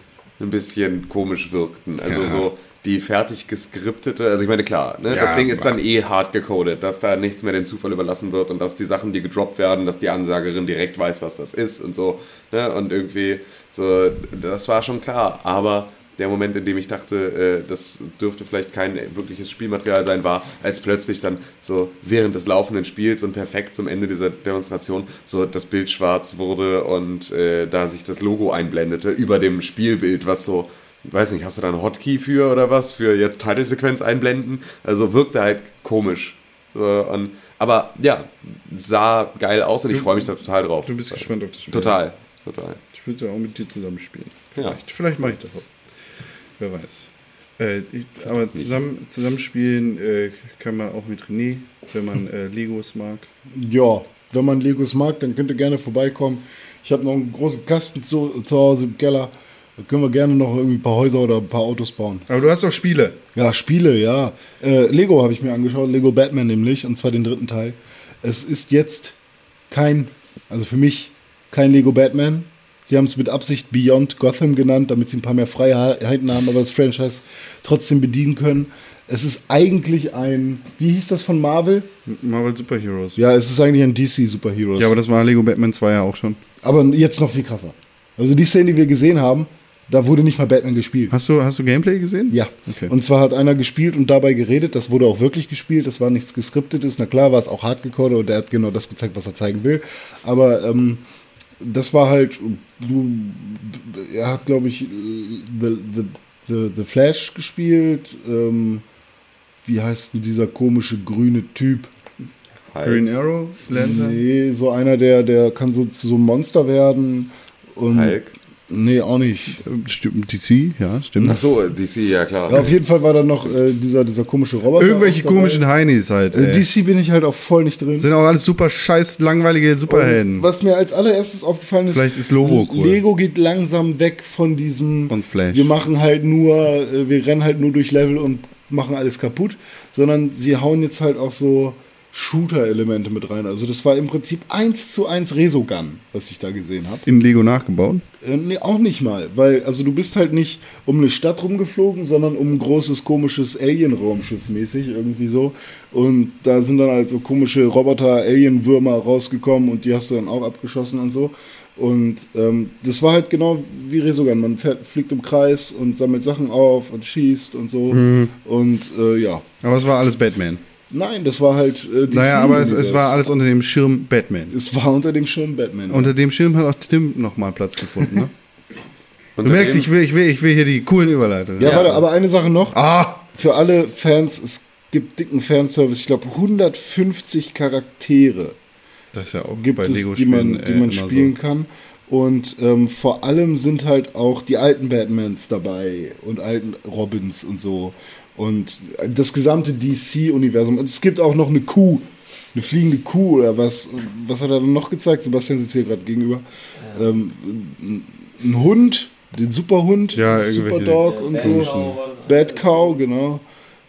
Speaker 4: ein bisschen komisch wirkten. Also
Speaker 2: Ja.
Speaker 4: so die fertig geskriptete, also ich meine klar, ne,
Speaker 2: Ja,
Speaker 4: das Ding ist dann eh hart gecodet, dass da nichts mehr dem Zufall überlassen wird und dass die Sachen, die gedroppt werden, dass die Ansagerin direkt weiß, was das ist und so. Ne, und irgendwie so, das war schon klar. Aber der Moment, in dem ich dachte, äh, das dürfte vielleicht kein wirkliches Spielmaterial sein, war, als plötzlich dann so während des laufenden Spiels und perfekt zum Ende dieser Demonstration so das Bild schwarz wurde und äh, da sich das Logo einblendete über dem Spielbild, was so, weiß nicht, hast du da einen Hotkey für oder was, für jetzt Titelsequenz einblenden? Also wirkte halt komisch. So, und, aber ja, sah geil aus und ich freue mich da total drauf.
Speaker 2: Du bist gespannt auf das Spiel.
Speaker 4: Total, total.
Speaker 2: Ich würde ja auch mit dir zusammen spielen.
Speaker 4: Ja.
Speaker 2: Vielleicht, vielleicht mache ich das auch. Wer weiß. Äh, ich, aber zusammen, zusammenspielen äh, kann man auch mit René, wenn man äh, Legos mag.
Speaker 3: Ja, wenn man Legos mag, dann könnt ihr gerne vorbeikommen. Ich habe noch einen großen Kasten zu, zu Hause im Keller. Da können wir gerne noch irgendwie ein paar Häuser oder ein paar Autos bauen.
Speaker 2: Aber du hast auch Spiele.
Speaker 3: Ja, Spiele, ja. Äh, Lego habe ich mir angeschaut, Lego Batman nämlich, und zwar den dritten Teil. Es ist jetzt kein, also für mich, kein Lego Batman. Sie haben es mit Absicht Beyond Gotham genannt, damit sie ein paar mehr Freiheiten haben, aber das Franchise trotzdem bedienen können. Es ist eigentlich ein, wie hieß das von Marvel?
Speaker 2: Marvel Superheroes. Ja,
Speaker 3: Ja, es ist eigentlich ein DC Superheroes.
Speaker 2: aber das war Lego Batman 2 ja auch schon.
Speaker 3: aber jetzt noch viel krasser. Also die Szene, die wir gesehen haben, da wurde nicht mal Batman gespielt.
Speaker 2: Hast du, hast du Gameplay gesehen?
Speaker 3: Ja.
Speaker 2: Okay.
Speaker 3: Und zwar hat einer gespielt und dabei geredet. Das wurde auch wirklich gespielt. Das war nichts geskriptetes. Na klar, war es auch hardgecodet und er hat genau das gezeigt, was er zeigen will. Aber ähm, das war halt, du, er hat, glaube ich, the, the, the, the Flash gespielt. Ähm, wie heißt denn dieser komische grüne Typ?
Speaker 2: Green Arrow, Lantern.
Speaker 3: Nee, so einer, der, der kann so zu so einem Monster werden. Und
Speaker 4: Hulk.
Speaker 3: Nee, auch nicht.
Speaker 2: Stimmt, DC, ja, stimmt.
Speaker 4: Ach so, DC, ja klar.
Speaker 3: Ja, auf jeden Fall war da noch äh, dieser, dieser komische Roboter.
Speaker 2: Irgendwelche komischen Heinis halt.
Speaker 3: Äh,
Speaker 2: Ey.
Speaker 3: DC bin ich halt auch voll nicht drin.
Speaker 2: Sind auch alles super scheiß langweilige Superhelden.
Speaker 3: Und was mir als allererstes aufgefallen ist,
Speaker 2: Vielleicht ist Lobo cool.
Speaker 3: Lego geht langsam weg von diesem.
Speaker 2: Von Flash.
Speaker 3: Wir machen halt nur, äh, wir rennen halt nur durch Level und machen alles kaputt, sondern sie hauen jetzt halt auch so Shooter-Elemente mit rein. Also das war im Prinzip eins zu eins Resogun, was ich da gesehen habe.
Speaker 2: In Lego nachgebaut.
Speaker 3: Äh, nee, auch nicht mal, weil also du bist halt nicht um eine Stadt rumgeflogen, sondern um ein großes komisches Alien-Raumschiff mäßig irgendwie so. Und da sind dann halt so komische Roboter-Alien-Würmer rausgekommen und die hast du dann auch abgeschossen und so. Und ähm, das war halt genau wie Resogun. Man fährt, fliegt im Kreis und sammelt Sachen auf und schießt und so. Und äh, ja.
Speaker 2: Aber es war alles Batman.
Speaker 3: Nein, das war halt. Äh, DC
Speaker 2: Naja, aber es, es war alles unter dem Schirm Batman.
Speaker 3: Es war unter dem Schirm Batman.
Speaker 2: Unter dem Schirm hat auch Tim nochmal Platz gefunden. Ne? Du merkst, ich will, ich, will, ich will hier die coolen Überleitungen.
Speaker 3: ja, warte, aber eine Sache noch.
Speaker 2: Ah!
Speaker 3: für alle Fans, es gibt dicken Fanservice. Ich glaube, 150 Charaktere
Speaker 2: Das ist ja auch
Speaker 3: gibt
Speaker 2: bei
Speaker 3: es,
Speaker 2: Lego
Speaker 3: die man,
Speaker 2: Spielen
Speaker 3: die
Speaker 2: äh,
Speaker 3: man spielen kann. Und ähm, vor allem sind halt auch die alten Batmans dabei und alten Robins und so. Und das gesamte DC-Universum. Und es gibt auch noch eine Kuh eine fliegende Kuh oder was. Was hat er dann noch gezeigt? Sebastian sitzt hier gerade gegenüber. Ähm, ein- Hund, den Superhund,
Speaker 2: Ja,
Speaker 3: Super
Speaker 2: irgendwelche-
Speaker 3: Dog
Speaker 5: Ja,
Speaker 3: und
Speaker 5: Bad
Speaker 3: so.
Speaker 5: Cow
Speaker 3: Bad. Cow, genau.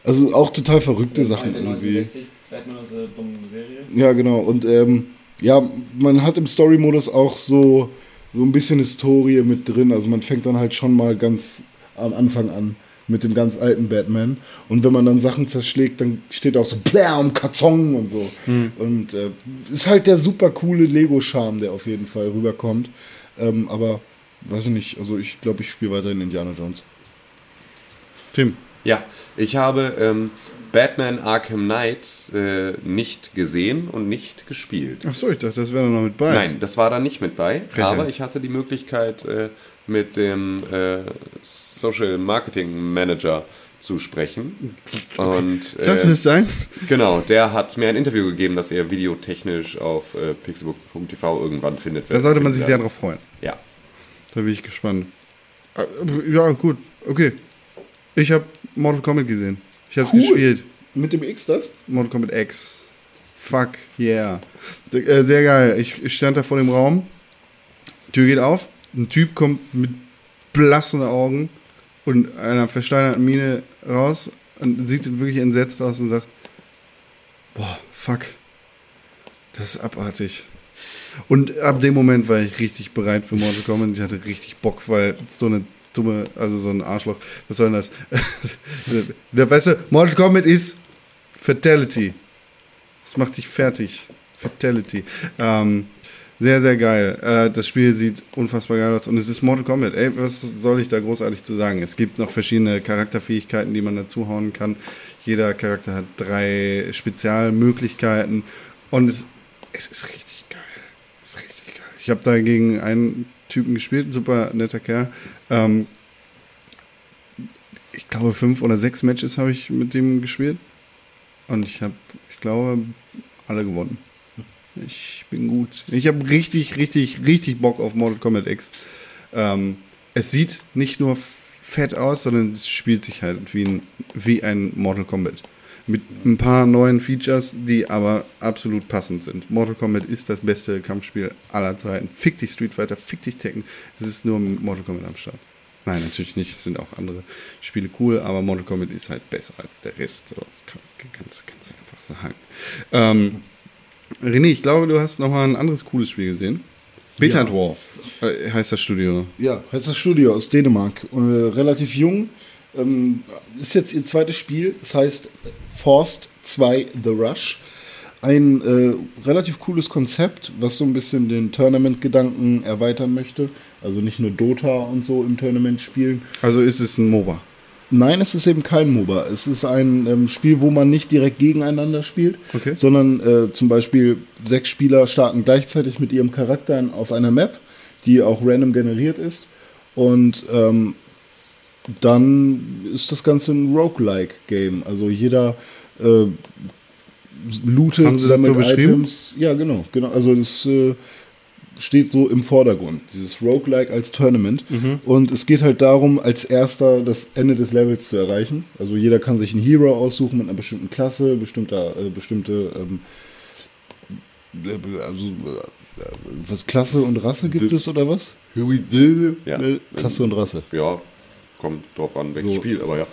Speaker 3: Also auch total verrückte Sachen irgendwie.
Speaker 5: 1960 Batman aus der dummen Serie.
Speaker 3: Ja, genau. Und ähm, ja, man hat im Story-Modus auch so, so ein bisschen Historie mit drin. Also man fängt dann halt schon mal ganz am Anfang an mit dem ganz alten Batman. Und wenn man dann Sachen zerschlägt, dann steht auch so Blam, Karton und so. Und äh, ist halt der super coole Lego-Charme, der auf jeden Fall rüberkommt. Ähm, aber weiß ich nicht, also ich glaube, ich spiele weiterhin Indiana Jones.
Speaker 2: Tim.
Speaker 4: Ja, ich habe ähm, Batman Arkham Knight äh, nicht gesehen und nicht gespielt.
Speaker 2: Achso, ich dachte, das wäre noch mit bei.
Speaker 4: Nein, das war da nicht mit bei.
Speaker 2: Frechheit.
Speaker 4: Aber ich hatte die Möglichkeit, äh, mit dem äh, Social Marketing Manager zu sprechen. Und äh,
Speaker 2: es sein.
Speaker 4: genau, der hat mir ein Interview gegeben, das er videotechnisch auf äh, pixelbook.tv irgendwann findet.
Speaker 2: Da sollte man sich sehr drauf freuen.
Speaker 4: Ja.
Speaker 2: Da bin ich gespannt. Ah, Ja, gut. Okay. Ich habe Mortal Kombat gesehen. Ich habe
Speaker 3: Cool.
Speaker 2: gespielt.
Speaker 3: Mit dem X das?
Speaker 2: Mortal Kombat X. Fuck, yeah. Äh, Sehr geil. Ich ich stand da vor dem Raum. Tür geht auf. Ein Typ kommt mit blassen Augen und einer versteinerten Miene raus und sieht wirklich entsetzt aus und sagt: Boah, fuck. Das ist abartig. Und ab dem Moment war ich richtig bereit für Mortal Kombat. Ich hatte richtig Bock, weil so eine dumme, also so ein Arschloch, was soll denn das? Der du, Mortal Kombat ist Fatality. Das macht dich fertig. Fatality. Ähm, sehr, sehr geil. Äh, das Spiel sieht unfassbar geil aus und es ist Mortal Kombat. Ey, was soll ich da großartig zu sagen? Es gibt noch verschiedene Charakterfähigkeiten, die man dazuhauen kann. Jeder Charakter hat drei Spezialmöglichkeiten und es, es ist richtig geil. Es ist richtig geil. Ich habe da gegen einen Typen gespielt, ein super netter Kerl. Ähm, ich glaube, fünf oder sechs Matches habe ich mit dem gespielt. Und ich habe, ich glaube, alle gewonnen. Ich bin gut. Ich habe richtig, richtig, richtig Bock auf Mortal Kombat X. Ähm, es sieht nicht nur fett aus, sondern es spielt sich halt wie ein, wie ein Mortal Kombat. Mit ein paar neuen Features, die aber absolut passend sind. Mortal Kombat ist das beste Kampfspiel aller Zeiten. Fick dich Street Fighter, fick dich Tekken. Es ist nur Mortal Kombat am Start. Nein, natürlich nicht. Es sind auch andere Spiele cool, aber Mortal Kombat ist halt besser als der Rest. So, kann, kannst, du einfach sagen. Ähm, René, ich glaube, du hast noch mal ein anderes cooles Spiel gesehen. Beta. Dwarf äh, heißt das Studio.
Speaker 3: Ja, heißt das Studio aus Dänemark. Äh, relativ jung. Ähm, ist jetzt ihr zweites Spiel. Das heißt Forced 2 The Rush. Ein äh, relativ cooles Konzept, was so ein bisschen den Tournament-Gedanken erweitern möchte. Also nicht nur Dota und so im Tournament spielen.
Speaker 2: Also ist es ein MOBA.
Speaker 3: Nein, es ist eben kein MOBA. Es ist ein ähm, Spiel, wo man nicht direkt gegeneinander spielt,
Speaker 2: Okay.
Speaker 3: sondern äh, zum Beispiel sechs Spieler starten gleichzeitig mit ihrem Charakter auf einer Map, die auch random generiert ist. Und ähm, dann ist das Ganze ein Roguelike-Game. Also jeder äh, lootet,
Speaker 2: Haben Sie das so beschrieben?
Speaker 3: Items. Ja, genau, genau. Also das äh, steht so im Vordergrund, dieses Roguelike als Tournament.
Speaker 2: Mhm.
Speaker 3: Und es geht halt darum, als erster das Ende des Levels zu erreichen. Also jeder kann sich einen Hero aussuchen mit einer bestimmten Klasse, bestimmter, äh, bestimmte, ähm, äh, also äh, was Klasse und Rasse gibt es oder was?
Speaker 4: Ja.
Speaker 3: Äh, Klasse und Rasse.
Speaker 4: Ja, kommt drauf an, welches
Speaker 3: So.
Speaker 4: Spiel, aber ja.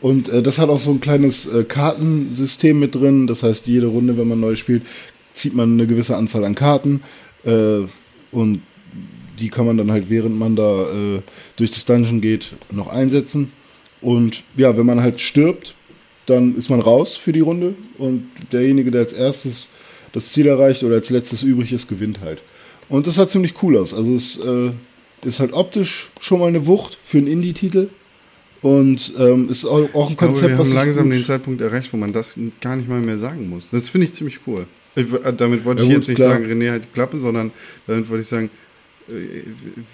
Speaker 3: Und äh, das hat auch so ein kleines äh, Kartensystem mit drin. Das heißt, jede Runde, wenn man neu spielt, zieht man eine gewisse Anzahl an Karten. Äh, und die kann man dann halt, während man da äh, durch das Dungeon geht, noch einsetzen. Und ja, wenn man halt stirbt, dann ist man raus für die Runde. Und derjenige, der als erstes das Ziel erreicht oder als letztes übrig ist, gewinnt halt. Und das sah ziemlich cool aus. Also es äh, ist halt optisch schon mal eine Wucht für einen Indie-Titel. Und ähm, ist auch, auch ein
Speaker 2: Ich glaube,
Speaker 3: Konzept,
Speaker 2: wir
Speaker 3: was
Speaker 2: haben
Speaker 3: sich
Speaker 2: langsam
Speaker 3: gut-
Speaker 2: den Zeitpunkt erreicht, wo man das gar nicht mal mehr sagen muss. Das finde ich ziemlich cool. Ich, w- damit wollte
Speaker 3: Ja,
Speaker 2: ich
Speaker 3: gut,
Speaker 2: jetzt nicht
Speaker 3: klar.
Speaker 2: sagen, René hat die Klappe, sondern damit wollte ich sagen, äh,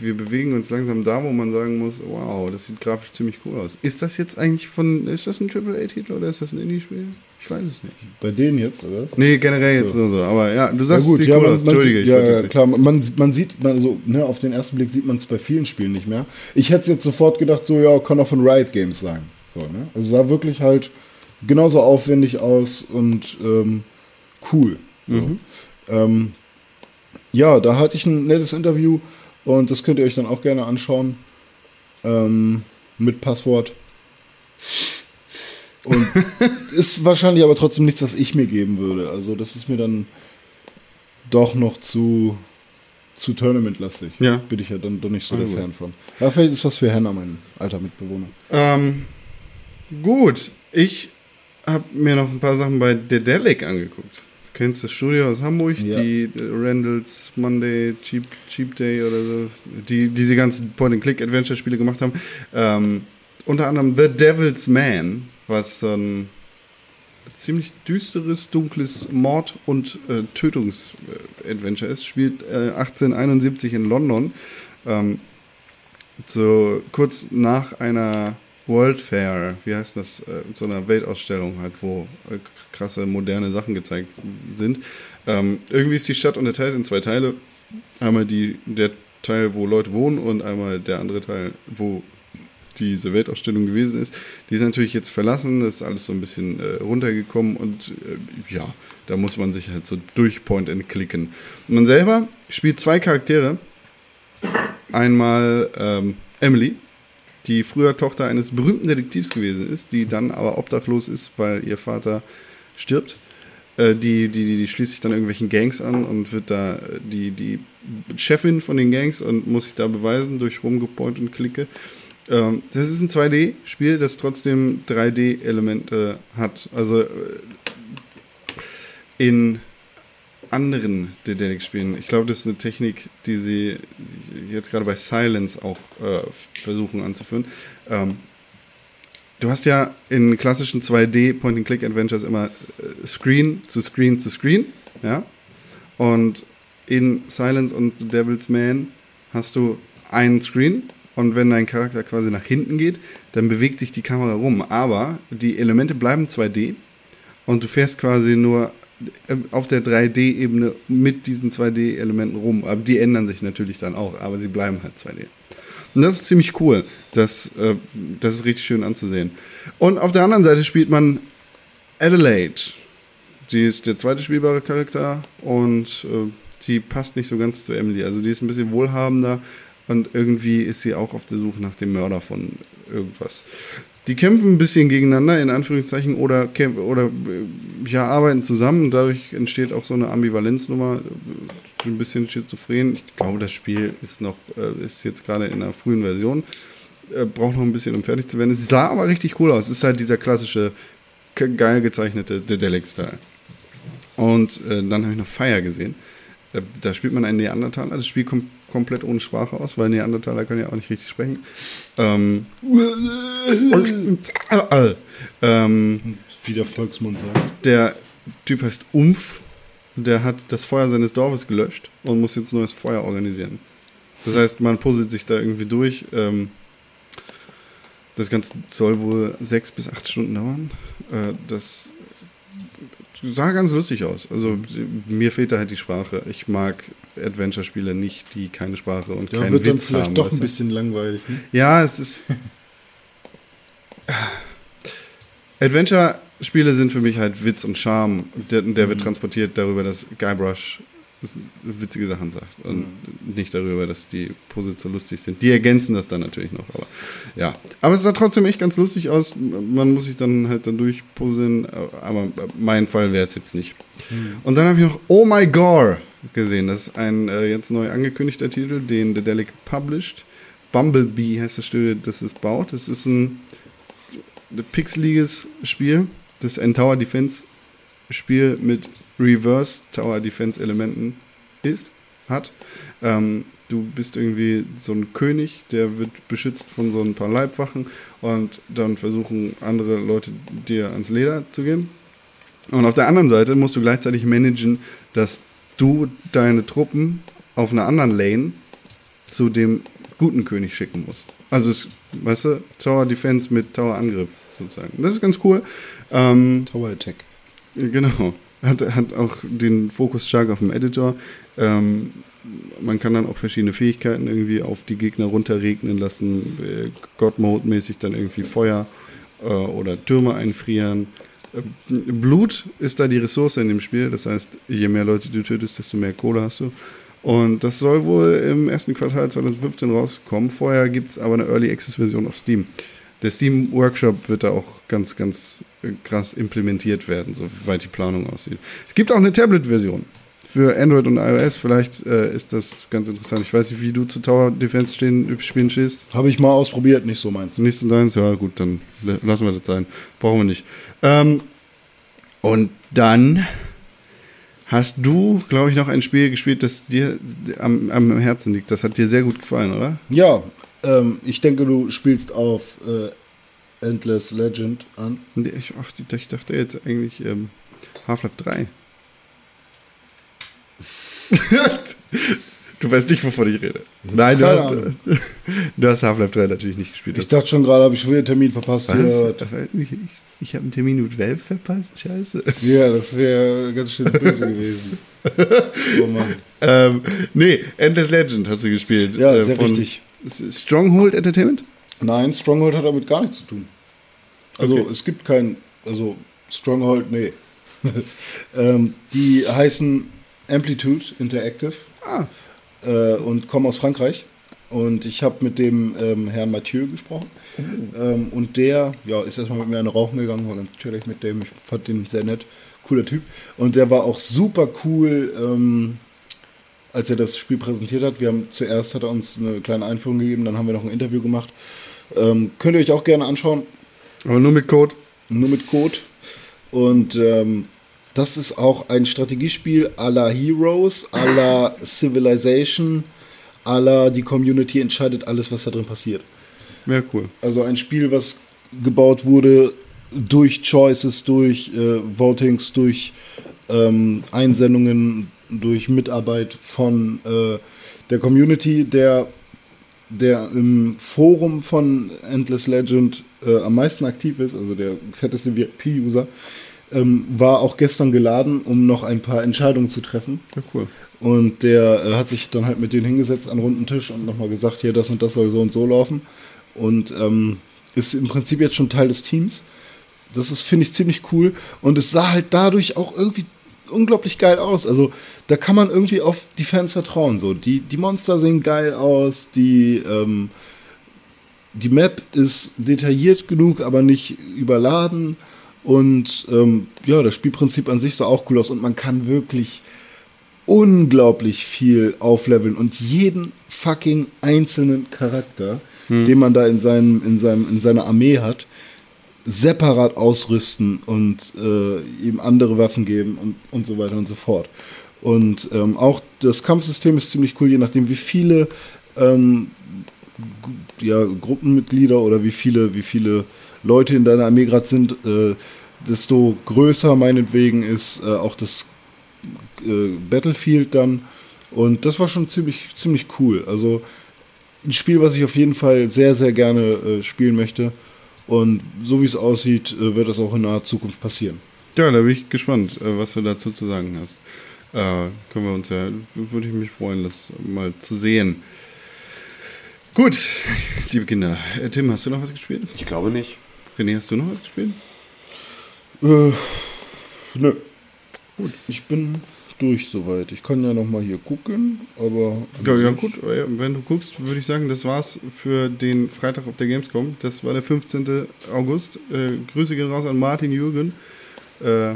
Speaker 2: wir bewegen uns langsam da, wo man sagen muss, wow, das sieht grafisch ziemlich cool aus. Ist das jetzt eigentlich von, ist das ein AAA-Titel oder ist das ein Indie-Spiel? Ich weiß es nicht.
Speaker 3: Bei denen jetzt, oder? was?
Speaker 2: Nee, generell jetzt
Speaker 3: So.
Speaker 2: nur so. Aber ja, du
Speaker 3: Ja
Speaker 2: sagst,
Speaker 3: gut,
Speaker 2: es sieht
Speaker 3: ja,
Speaker 2: cool aus. Entschuldige,
Speaker 3: sieht,
Speaker 2: ich
Speaker 3: ja, ja,
Speaker 2: jetzt
Speaker 3: klar, man, man sieht, man so, ne, auf den ersten Blick sieht man es bei vielen Spielen nicht mehr. Ich hätte es jetzt sofort gedacht, so, ja, kann auch von Riot Games sein. So, ne? Also sah wirklich halt genauso aufwendig aus und ähm, cool. So. Ähm, ja, da hatte ich ein nettes Interview und das könnt ihr euch dann auch gerne anschauen. Ähm, mit Passwort. Und ist wahrscheinlich aber trotzdem nichts, was ich mir geben würde. Also das ist mir dann doch noch zu, zu Tournament-lastig.
Speaker 2: Ja.
Speaker 3: Bin ich ja dann doch nicht so
Speaker 2: Ah,
Speaker 3: der. Fan von. Aber vielleicht ist was für Hannah, mein alter Mitbewohner.
Speaker 2: Ähm, gut, ich habe mir noch ein paar Sachen bei Dedelic angeguckt. Du kennst das Studio aus Hamburg,
Speaker 3: Ja.
Speaker 2: die äh, Randall's Monday, Cheap, Cheap Day oder so, die diese ganzen Point-and-Click-Adventure-Spiele gemacht haben. Ähm, unter anderem The Devil's Man, was so ein ziemlich düsteres, dunkles Mord- und äh, Tötungs-Adventure ist. Spielt äh, 1871 in London. Ähm, so kurz nach einer World Fair, wie heißt das, äh, so einer Weltausstellung halt, wo äh, krasse moderne Sachen gezeigt sind. Ähm, irgendwie ist die Stadt unterteilt in zwei Teile. Einmal die, der Teil, wo Leute wohnen und einmal der andere Teil, wo diese Weltausstellung gewesen ist. Die ist natürlich jetzt verlassen, das ist alles so ein bisschen äh, runtergekommen und äh, ja, da muss man sich halt so durch Point and klicken. Man selber spielt zwei Charaktere. Einmal ähm, Emily, die früher Tochter eines berühmten Detektivs gewesen ist, die dann aber obdachlos ist, weil ihr Vater stirbt. Äh, die, die, die schließt sich dann irgendwelchen Gangs an und wird da die, die Chefin von den Gangs und muss sich da beweisen durch Rumgepoint und Klicke. Ähm, das ist ein 2D-Spiel, das trotzdem 3D-Elemente hat. Also äh, in anderen Dedelic-Spielen. Ich glaube, das ist eine Technik, die sie jetzt gerade bei Silence auch äh, versuchen anzuführen. Ähm, du hast ja in klassischen 2D Point-and-Click-Adventures immer äh, Screen zu Screen zu Screen, ja. Und in Silence und The Devil's Man hast du einen Screen und wenn dein Charakter quasi nach hinten geht, dann bewegt sich die Kamera rum. Aber die Elemente bleiben 2D und du fährst quasi nur auf der 3D-Ebene mit diesen 2D-Elementen rum. Aber die ändern sich natürlich dann auch, aber sie bleiben halt 2D. Und das ist ziemlich cool. Das, äh, das ist richtig schön anzusehen. Und auf der anderen Seite spielt man Adelaide. Sie ist der zweite spielbare Charakter und äh, die passt nicht so ganz zu Emily. Also die ist ein bisschen wohlhabender und irgendwie ist sie auch auf der Suche nach dem Mörder von irgendwas. Die kämpfen ein bisschen gegeneinander, in Anführungszeichen, oder, oder äh, ja, arbeiten zusammen. Dadurch entsteht auch so eine Ambivalenznummer, äh, ein bisschen schizophren. Ich glaube, das Spiel ist noch, äh, ist jetzt gerade in einer frühen Version. Braucht noch ein bisschen, um fertig zu werden. Es sah aber richtig cool aus. Es ist halt dieser klassische, geil gezeichnete Dedelic-Style. Und äh, dann habe ich noch Fire gesehen. Äh, Da spielt man einen Neandertaler. Das Spiel kommt komplett ohne Sprache aus, weil Neandertaler können ja auch nicht richtig sprechen. Ähm, ähm,
Speaker 3: Wie der Volksmund sagt.
Speaker 2: der Typ heißt Umf. Der hat das Feuer seines Dorfes gelöscht und muss jetzt neues Feuer organisieren. Das heißt, man puzzelt sich da irgendwie durch. Ähm, das Ganze soll wohl sechs bis acht Stunden dauern. Äh, das sah ganz lustig aus. Also mir fehlt da halt die Sprache. Ich mag Adventure-Spiele nicht, die keine Sprache und
Speaker 3: Ja,
Speaker 2: keinen
Speaker 3: wird dann
Speaker 2: Witz
Speaker 3: vielleicht
Speaker 2: haben.
Speaker 3: doch ein bisschen langweilig. Ne?
Speaker 2: Ja, es ist. Adventure-Spiele sind für mich halt Witz und Charme. Der, der wird transportiert darüber, dass Guybrush witzige Sachen sagt und nicht darüber, dass die Puzzles so lustig sind. Die ergänzen das dann natürlich noch, aber ja. Aber es sah trotzdem echt ganz lustig aus. Man muss sich dann halt dann durchpuzzeln, aber mein Fall wäre es jetzt nicht. Und dann habe ich noch Oh My Gore gesehen. Das ist ein äh, jetzt neu angekündigter Titel, den Dedelic published. Bumblebee heißt das Studio, das es baut. Das ist ein pixeliges Spiel. Das ein Tower Defense Spiel mit Reverse Tower Defense Elementen ist, hat. Ähm, du bist irgendwie so ein König, der wird beschützt von so ein paar Leibwachen und dann versuchen andere Leute dir ans Leder zu gehen. Und auf der anderen Seite musst du gleichzeitig managen, dass du deine Truppen auf einer anderen Lane zu dem guten König schicken musst. Also es, weißt du, Tower Defense mit Tower Angriff sozusagen. Das ist ganz cool. Ähm,
Speaker 3: Tower Attack.
Speaker 2: Genau. Hat, hat auch den Fokus stark auf dem Editor. Ähm, man kann dann auch verschiedene Fähigkeiten irgendwie auf die Gegner runterregnen lassen. Äh, God-Mode-mäßig dann irgendwie Feuer äh, oder Türme einfrieren. Blut ist da die Ressource in dem Spiel. Das heißt, je mehr Leute du tötest, desto mehr Kohle hast du. Und das soll wohl im ersten Quartal 2015 rauskommen. Vorher gibt es aber eine Early Access Version auf Steam. Der Steam Workshop wird da auch ganz, ganz äh, krass implementiert werden, soweit die Planung aussieht. Es gibt auch eine Tablet-Version für Android und iOS. Vielleicht äh, ist das ganz interessant. Ich weiß nicht, wie du zu Tower Defense stehen, spielen stehst.
Speaker 3: Habe ich mal ausprobiert, nicht so meins.
Speaker 2: Nicht so deins? Ja, gut, dann lassen wir das sein. Brauchen wir nicht. Ähm, und dann hast du, glaube ich, noch ein Spiel gespielt, das dir am, am Herzen liegt. Das hat dir sehr gut gefallen, oder?
Speaker 3: Ja, ähm, ich denke, du spielst auf äh, Endless Legend an.
Speaker 2: Nee, Ich, ach, ich dachte jetzt eigentlich ähm, Half-Life 3. du weißt nicht, wovon ich rede. Nein, du hast, du hast Half-Life 3 natürlich nicht gespielt.
Speaker 3: Ich dachte schon gerade, habe ich schon wieder einen Termin verpasst.
Speaker 2: Ich, ich, ich habe einen Termin mit Valve verpasst? Scheiße.
Speaker 3: ja, das wäre ganz schön böse gewesen. Oh Mann.
Speaker 2: Ähm, nee, Endless Legend hast du gespielt.
Speaker 3: Ja,
Speaker 2: Äh,
Speaker 3: sehr
Speaker 2: von
Speaker 3: richtig.
Speaker 2: Stronghold Entertainment?
Speaker 3: Nein, Stronghold hat damit gar nichts zu tun. Also
Speaker 2: Okay.
Speaker 3: es gibt kein, also Stronghold, nee. ähm, die heißen Amplitude Interactive
Speaker 2: Ah,
Speaker 3: äh, und kommen aus Frankreich. Und ich habe mit dem ähm, Herrn Mathieu gesprochen. Ähm, und der ja, ist erstmal mit mir eine Rauchen gegangen, war ganz chillig mit dem. Ich fand den sehr nett. Cooler Typ. Und der war auch super cool, ähm, als er das Spiel präsentiert hat. Wir haben zuerst hat er uns eine kleine Einführung gegeben, dann haben wir noch ein Interview gemacht. Ähm, könnt ihr euch auch gerne anschauen.
Speaker 2: aber nur mit Code.
Speaker 3: Nur mit Code. Und ähm, das ist auch ein Strategiespiel à la Heroes, à la Civilization, à la die Community entscheidet alles, was da drin passiert.
Speaker 2: Ja, cool.
Speaker 3: Also ein Spiel, was gebaut wurde durch Choices, durch äh, Votings, durch ähm, Einsendungen, durch Mitarbeit von äh, der Community, der, der im Forum von Endless Legend äh, am meisten aktiv ist, also der fetteste VIP-User, ähm, war auch gestern geladen, um noch ein paar Entscheidungen zu treffen.
Speaker 2: Ja, cool.
Speaker 3: Und der äh, hat sich dann halt mit denen hingesetzt an runden Tisch und nochmal gesagt, hier, das und das soll so und so laufen. Und ähm, ist im Prinzip jetzt schon Teil des Teams. Das ist, finde ich, ziemlich cool. Und es sah halt dadurch auch irgendwie unglaublich geil aus. Also da kann man irgendwie auf die Fans vertrauen. So. Die, die Monster sehen geil aus, die, ähm, die Map ist detailliert genug, aber nicht überladen. Und ähm, ja, das Spielprinzip an sich sah auch cool aus und man kann wirklich unglaublich viel aufleveln und jeden fucking einzelnen Charakter, den man da in, seinem, in, seinem, in seiner Armee hat, separat ausrüsten und äh, ihm andere Waffen geben und, und so weiter und so fort. Und ähm, auch das Kampfsystem ist ziemlich cool, je nachdem, wie viele ähm, ja, Gruppenmitglieder oder wie viele, wie viele Leute in deiner Armee gerade sind, äh, desto größer meinetwegen ist äh, auch das äh, Battlefield dann. Und das war schon ziemlich, ziemlich cool. Also ein Spiel, was ich auf jeden Fall sehr, sehr gerne äh, spielen möchte. Und so wie es aussieht, äh, wird das auch in naher Zukunft passieren.
Speaker 2: Ja, da bin ich gespannt, äh, was du dazu zu sagen hast. Äh, können wir uns ja, würde ich mich freuen, das mal zu sehen. Gut, liebe Kinder. Äh, Tim, hast du noch was gespielt?
Speaker 4: Ich glaube nicht.
Speaker 2: René, hast du noch was gespielt?
Speaker 3: Äh, nö. Gut, ich bin durch soweit. Ich kann ja noch mal hier gucken, aber
Speaker 2: Ja, ja gut, wenn du guckst, würde ich sagen, das war's für den Freitag auf der Gamescom. Das war der 15. August. Äh, Grüße gehen raus an Martin Jürgen. Äh,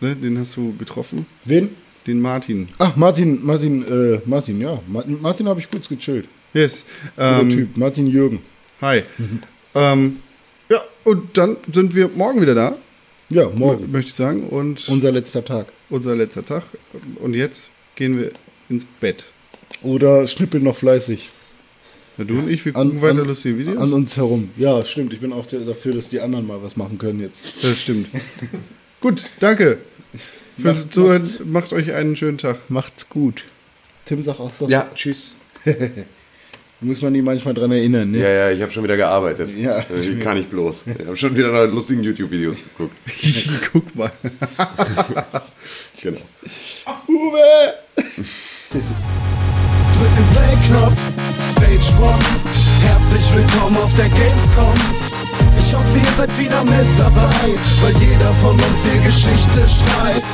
Speaker 2: ne, den hast du getroffen.
Speaker 3: wen?
Speaker 2: Den Martin.
Speaker 3: Ach, Martin, Martin, äh, Martin, ja. Martin, Martin habe ich kurz gechillt.
Speaker 2: Yes. Ähm,
Speaker 3: Typ, Martin Jürgen.
Speaker 2: Hi. Ähm, ja, und dann sind wir morgen wieder da,
Speaker 3: Ja, morgen.
Speaker 2: möchte ich sagen. Und
Speaker 3: Unser letzter Tag.
Speaker 2: unser letzter Tag. Und jetzt gehen wir ins Bett.
Speaker 3: Oder schnippeln noch fleißig
Speaker 2: Na, du und ich, wir
Speaker 3: An-
Speaker 2: gucken weiter
Speaker 3: an-
Speaker 2: lustige Videos.
Speaker 3: an uns herum. Ja, stimmt. Ich bin auch der- dafür, dass die anderen mal was machen können jetzt.
Speaker 2: Das stimmt. Gut, danke fürs
Speaker 3: Macht-
Speaker 2: Zuhören. Macht euch einen schönen Tag.
Speaker 3: Macht's gut. Tim, sag auch so.
Speaker 4: Ja, tschüss.
Speaker 3: Muss man die manchmal dran erinnern, ne?
Speaker 4: Ja, ja, ich habe schon wieder gearbeitet.
Speaker 3: Ja.
Speaker 4: Ich kann nicht bloß. Ich habe schon wieder nach lustigen YouTube-Videos geguckt.
Speaker 2: Guck mal.
Speaker 4: Genau.
Speaker 3: Uwe!
Speaker 1: Drück den Play-Knopf, Stage One. Herzlich willkommen auf der Gamescom.
Speaker 3: Ich hoffe, ihr seid wieder mit dabei, weil jeder von uns hier Geschichte schreibt.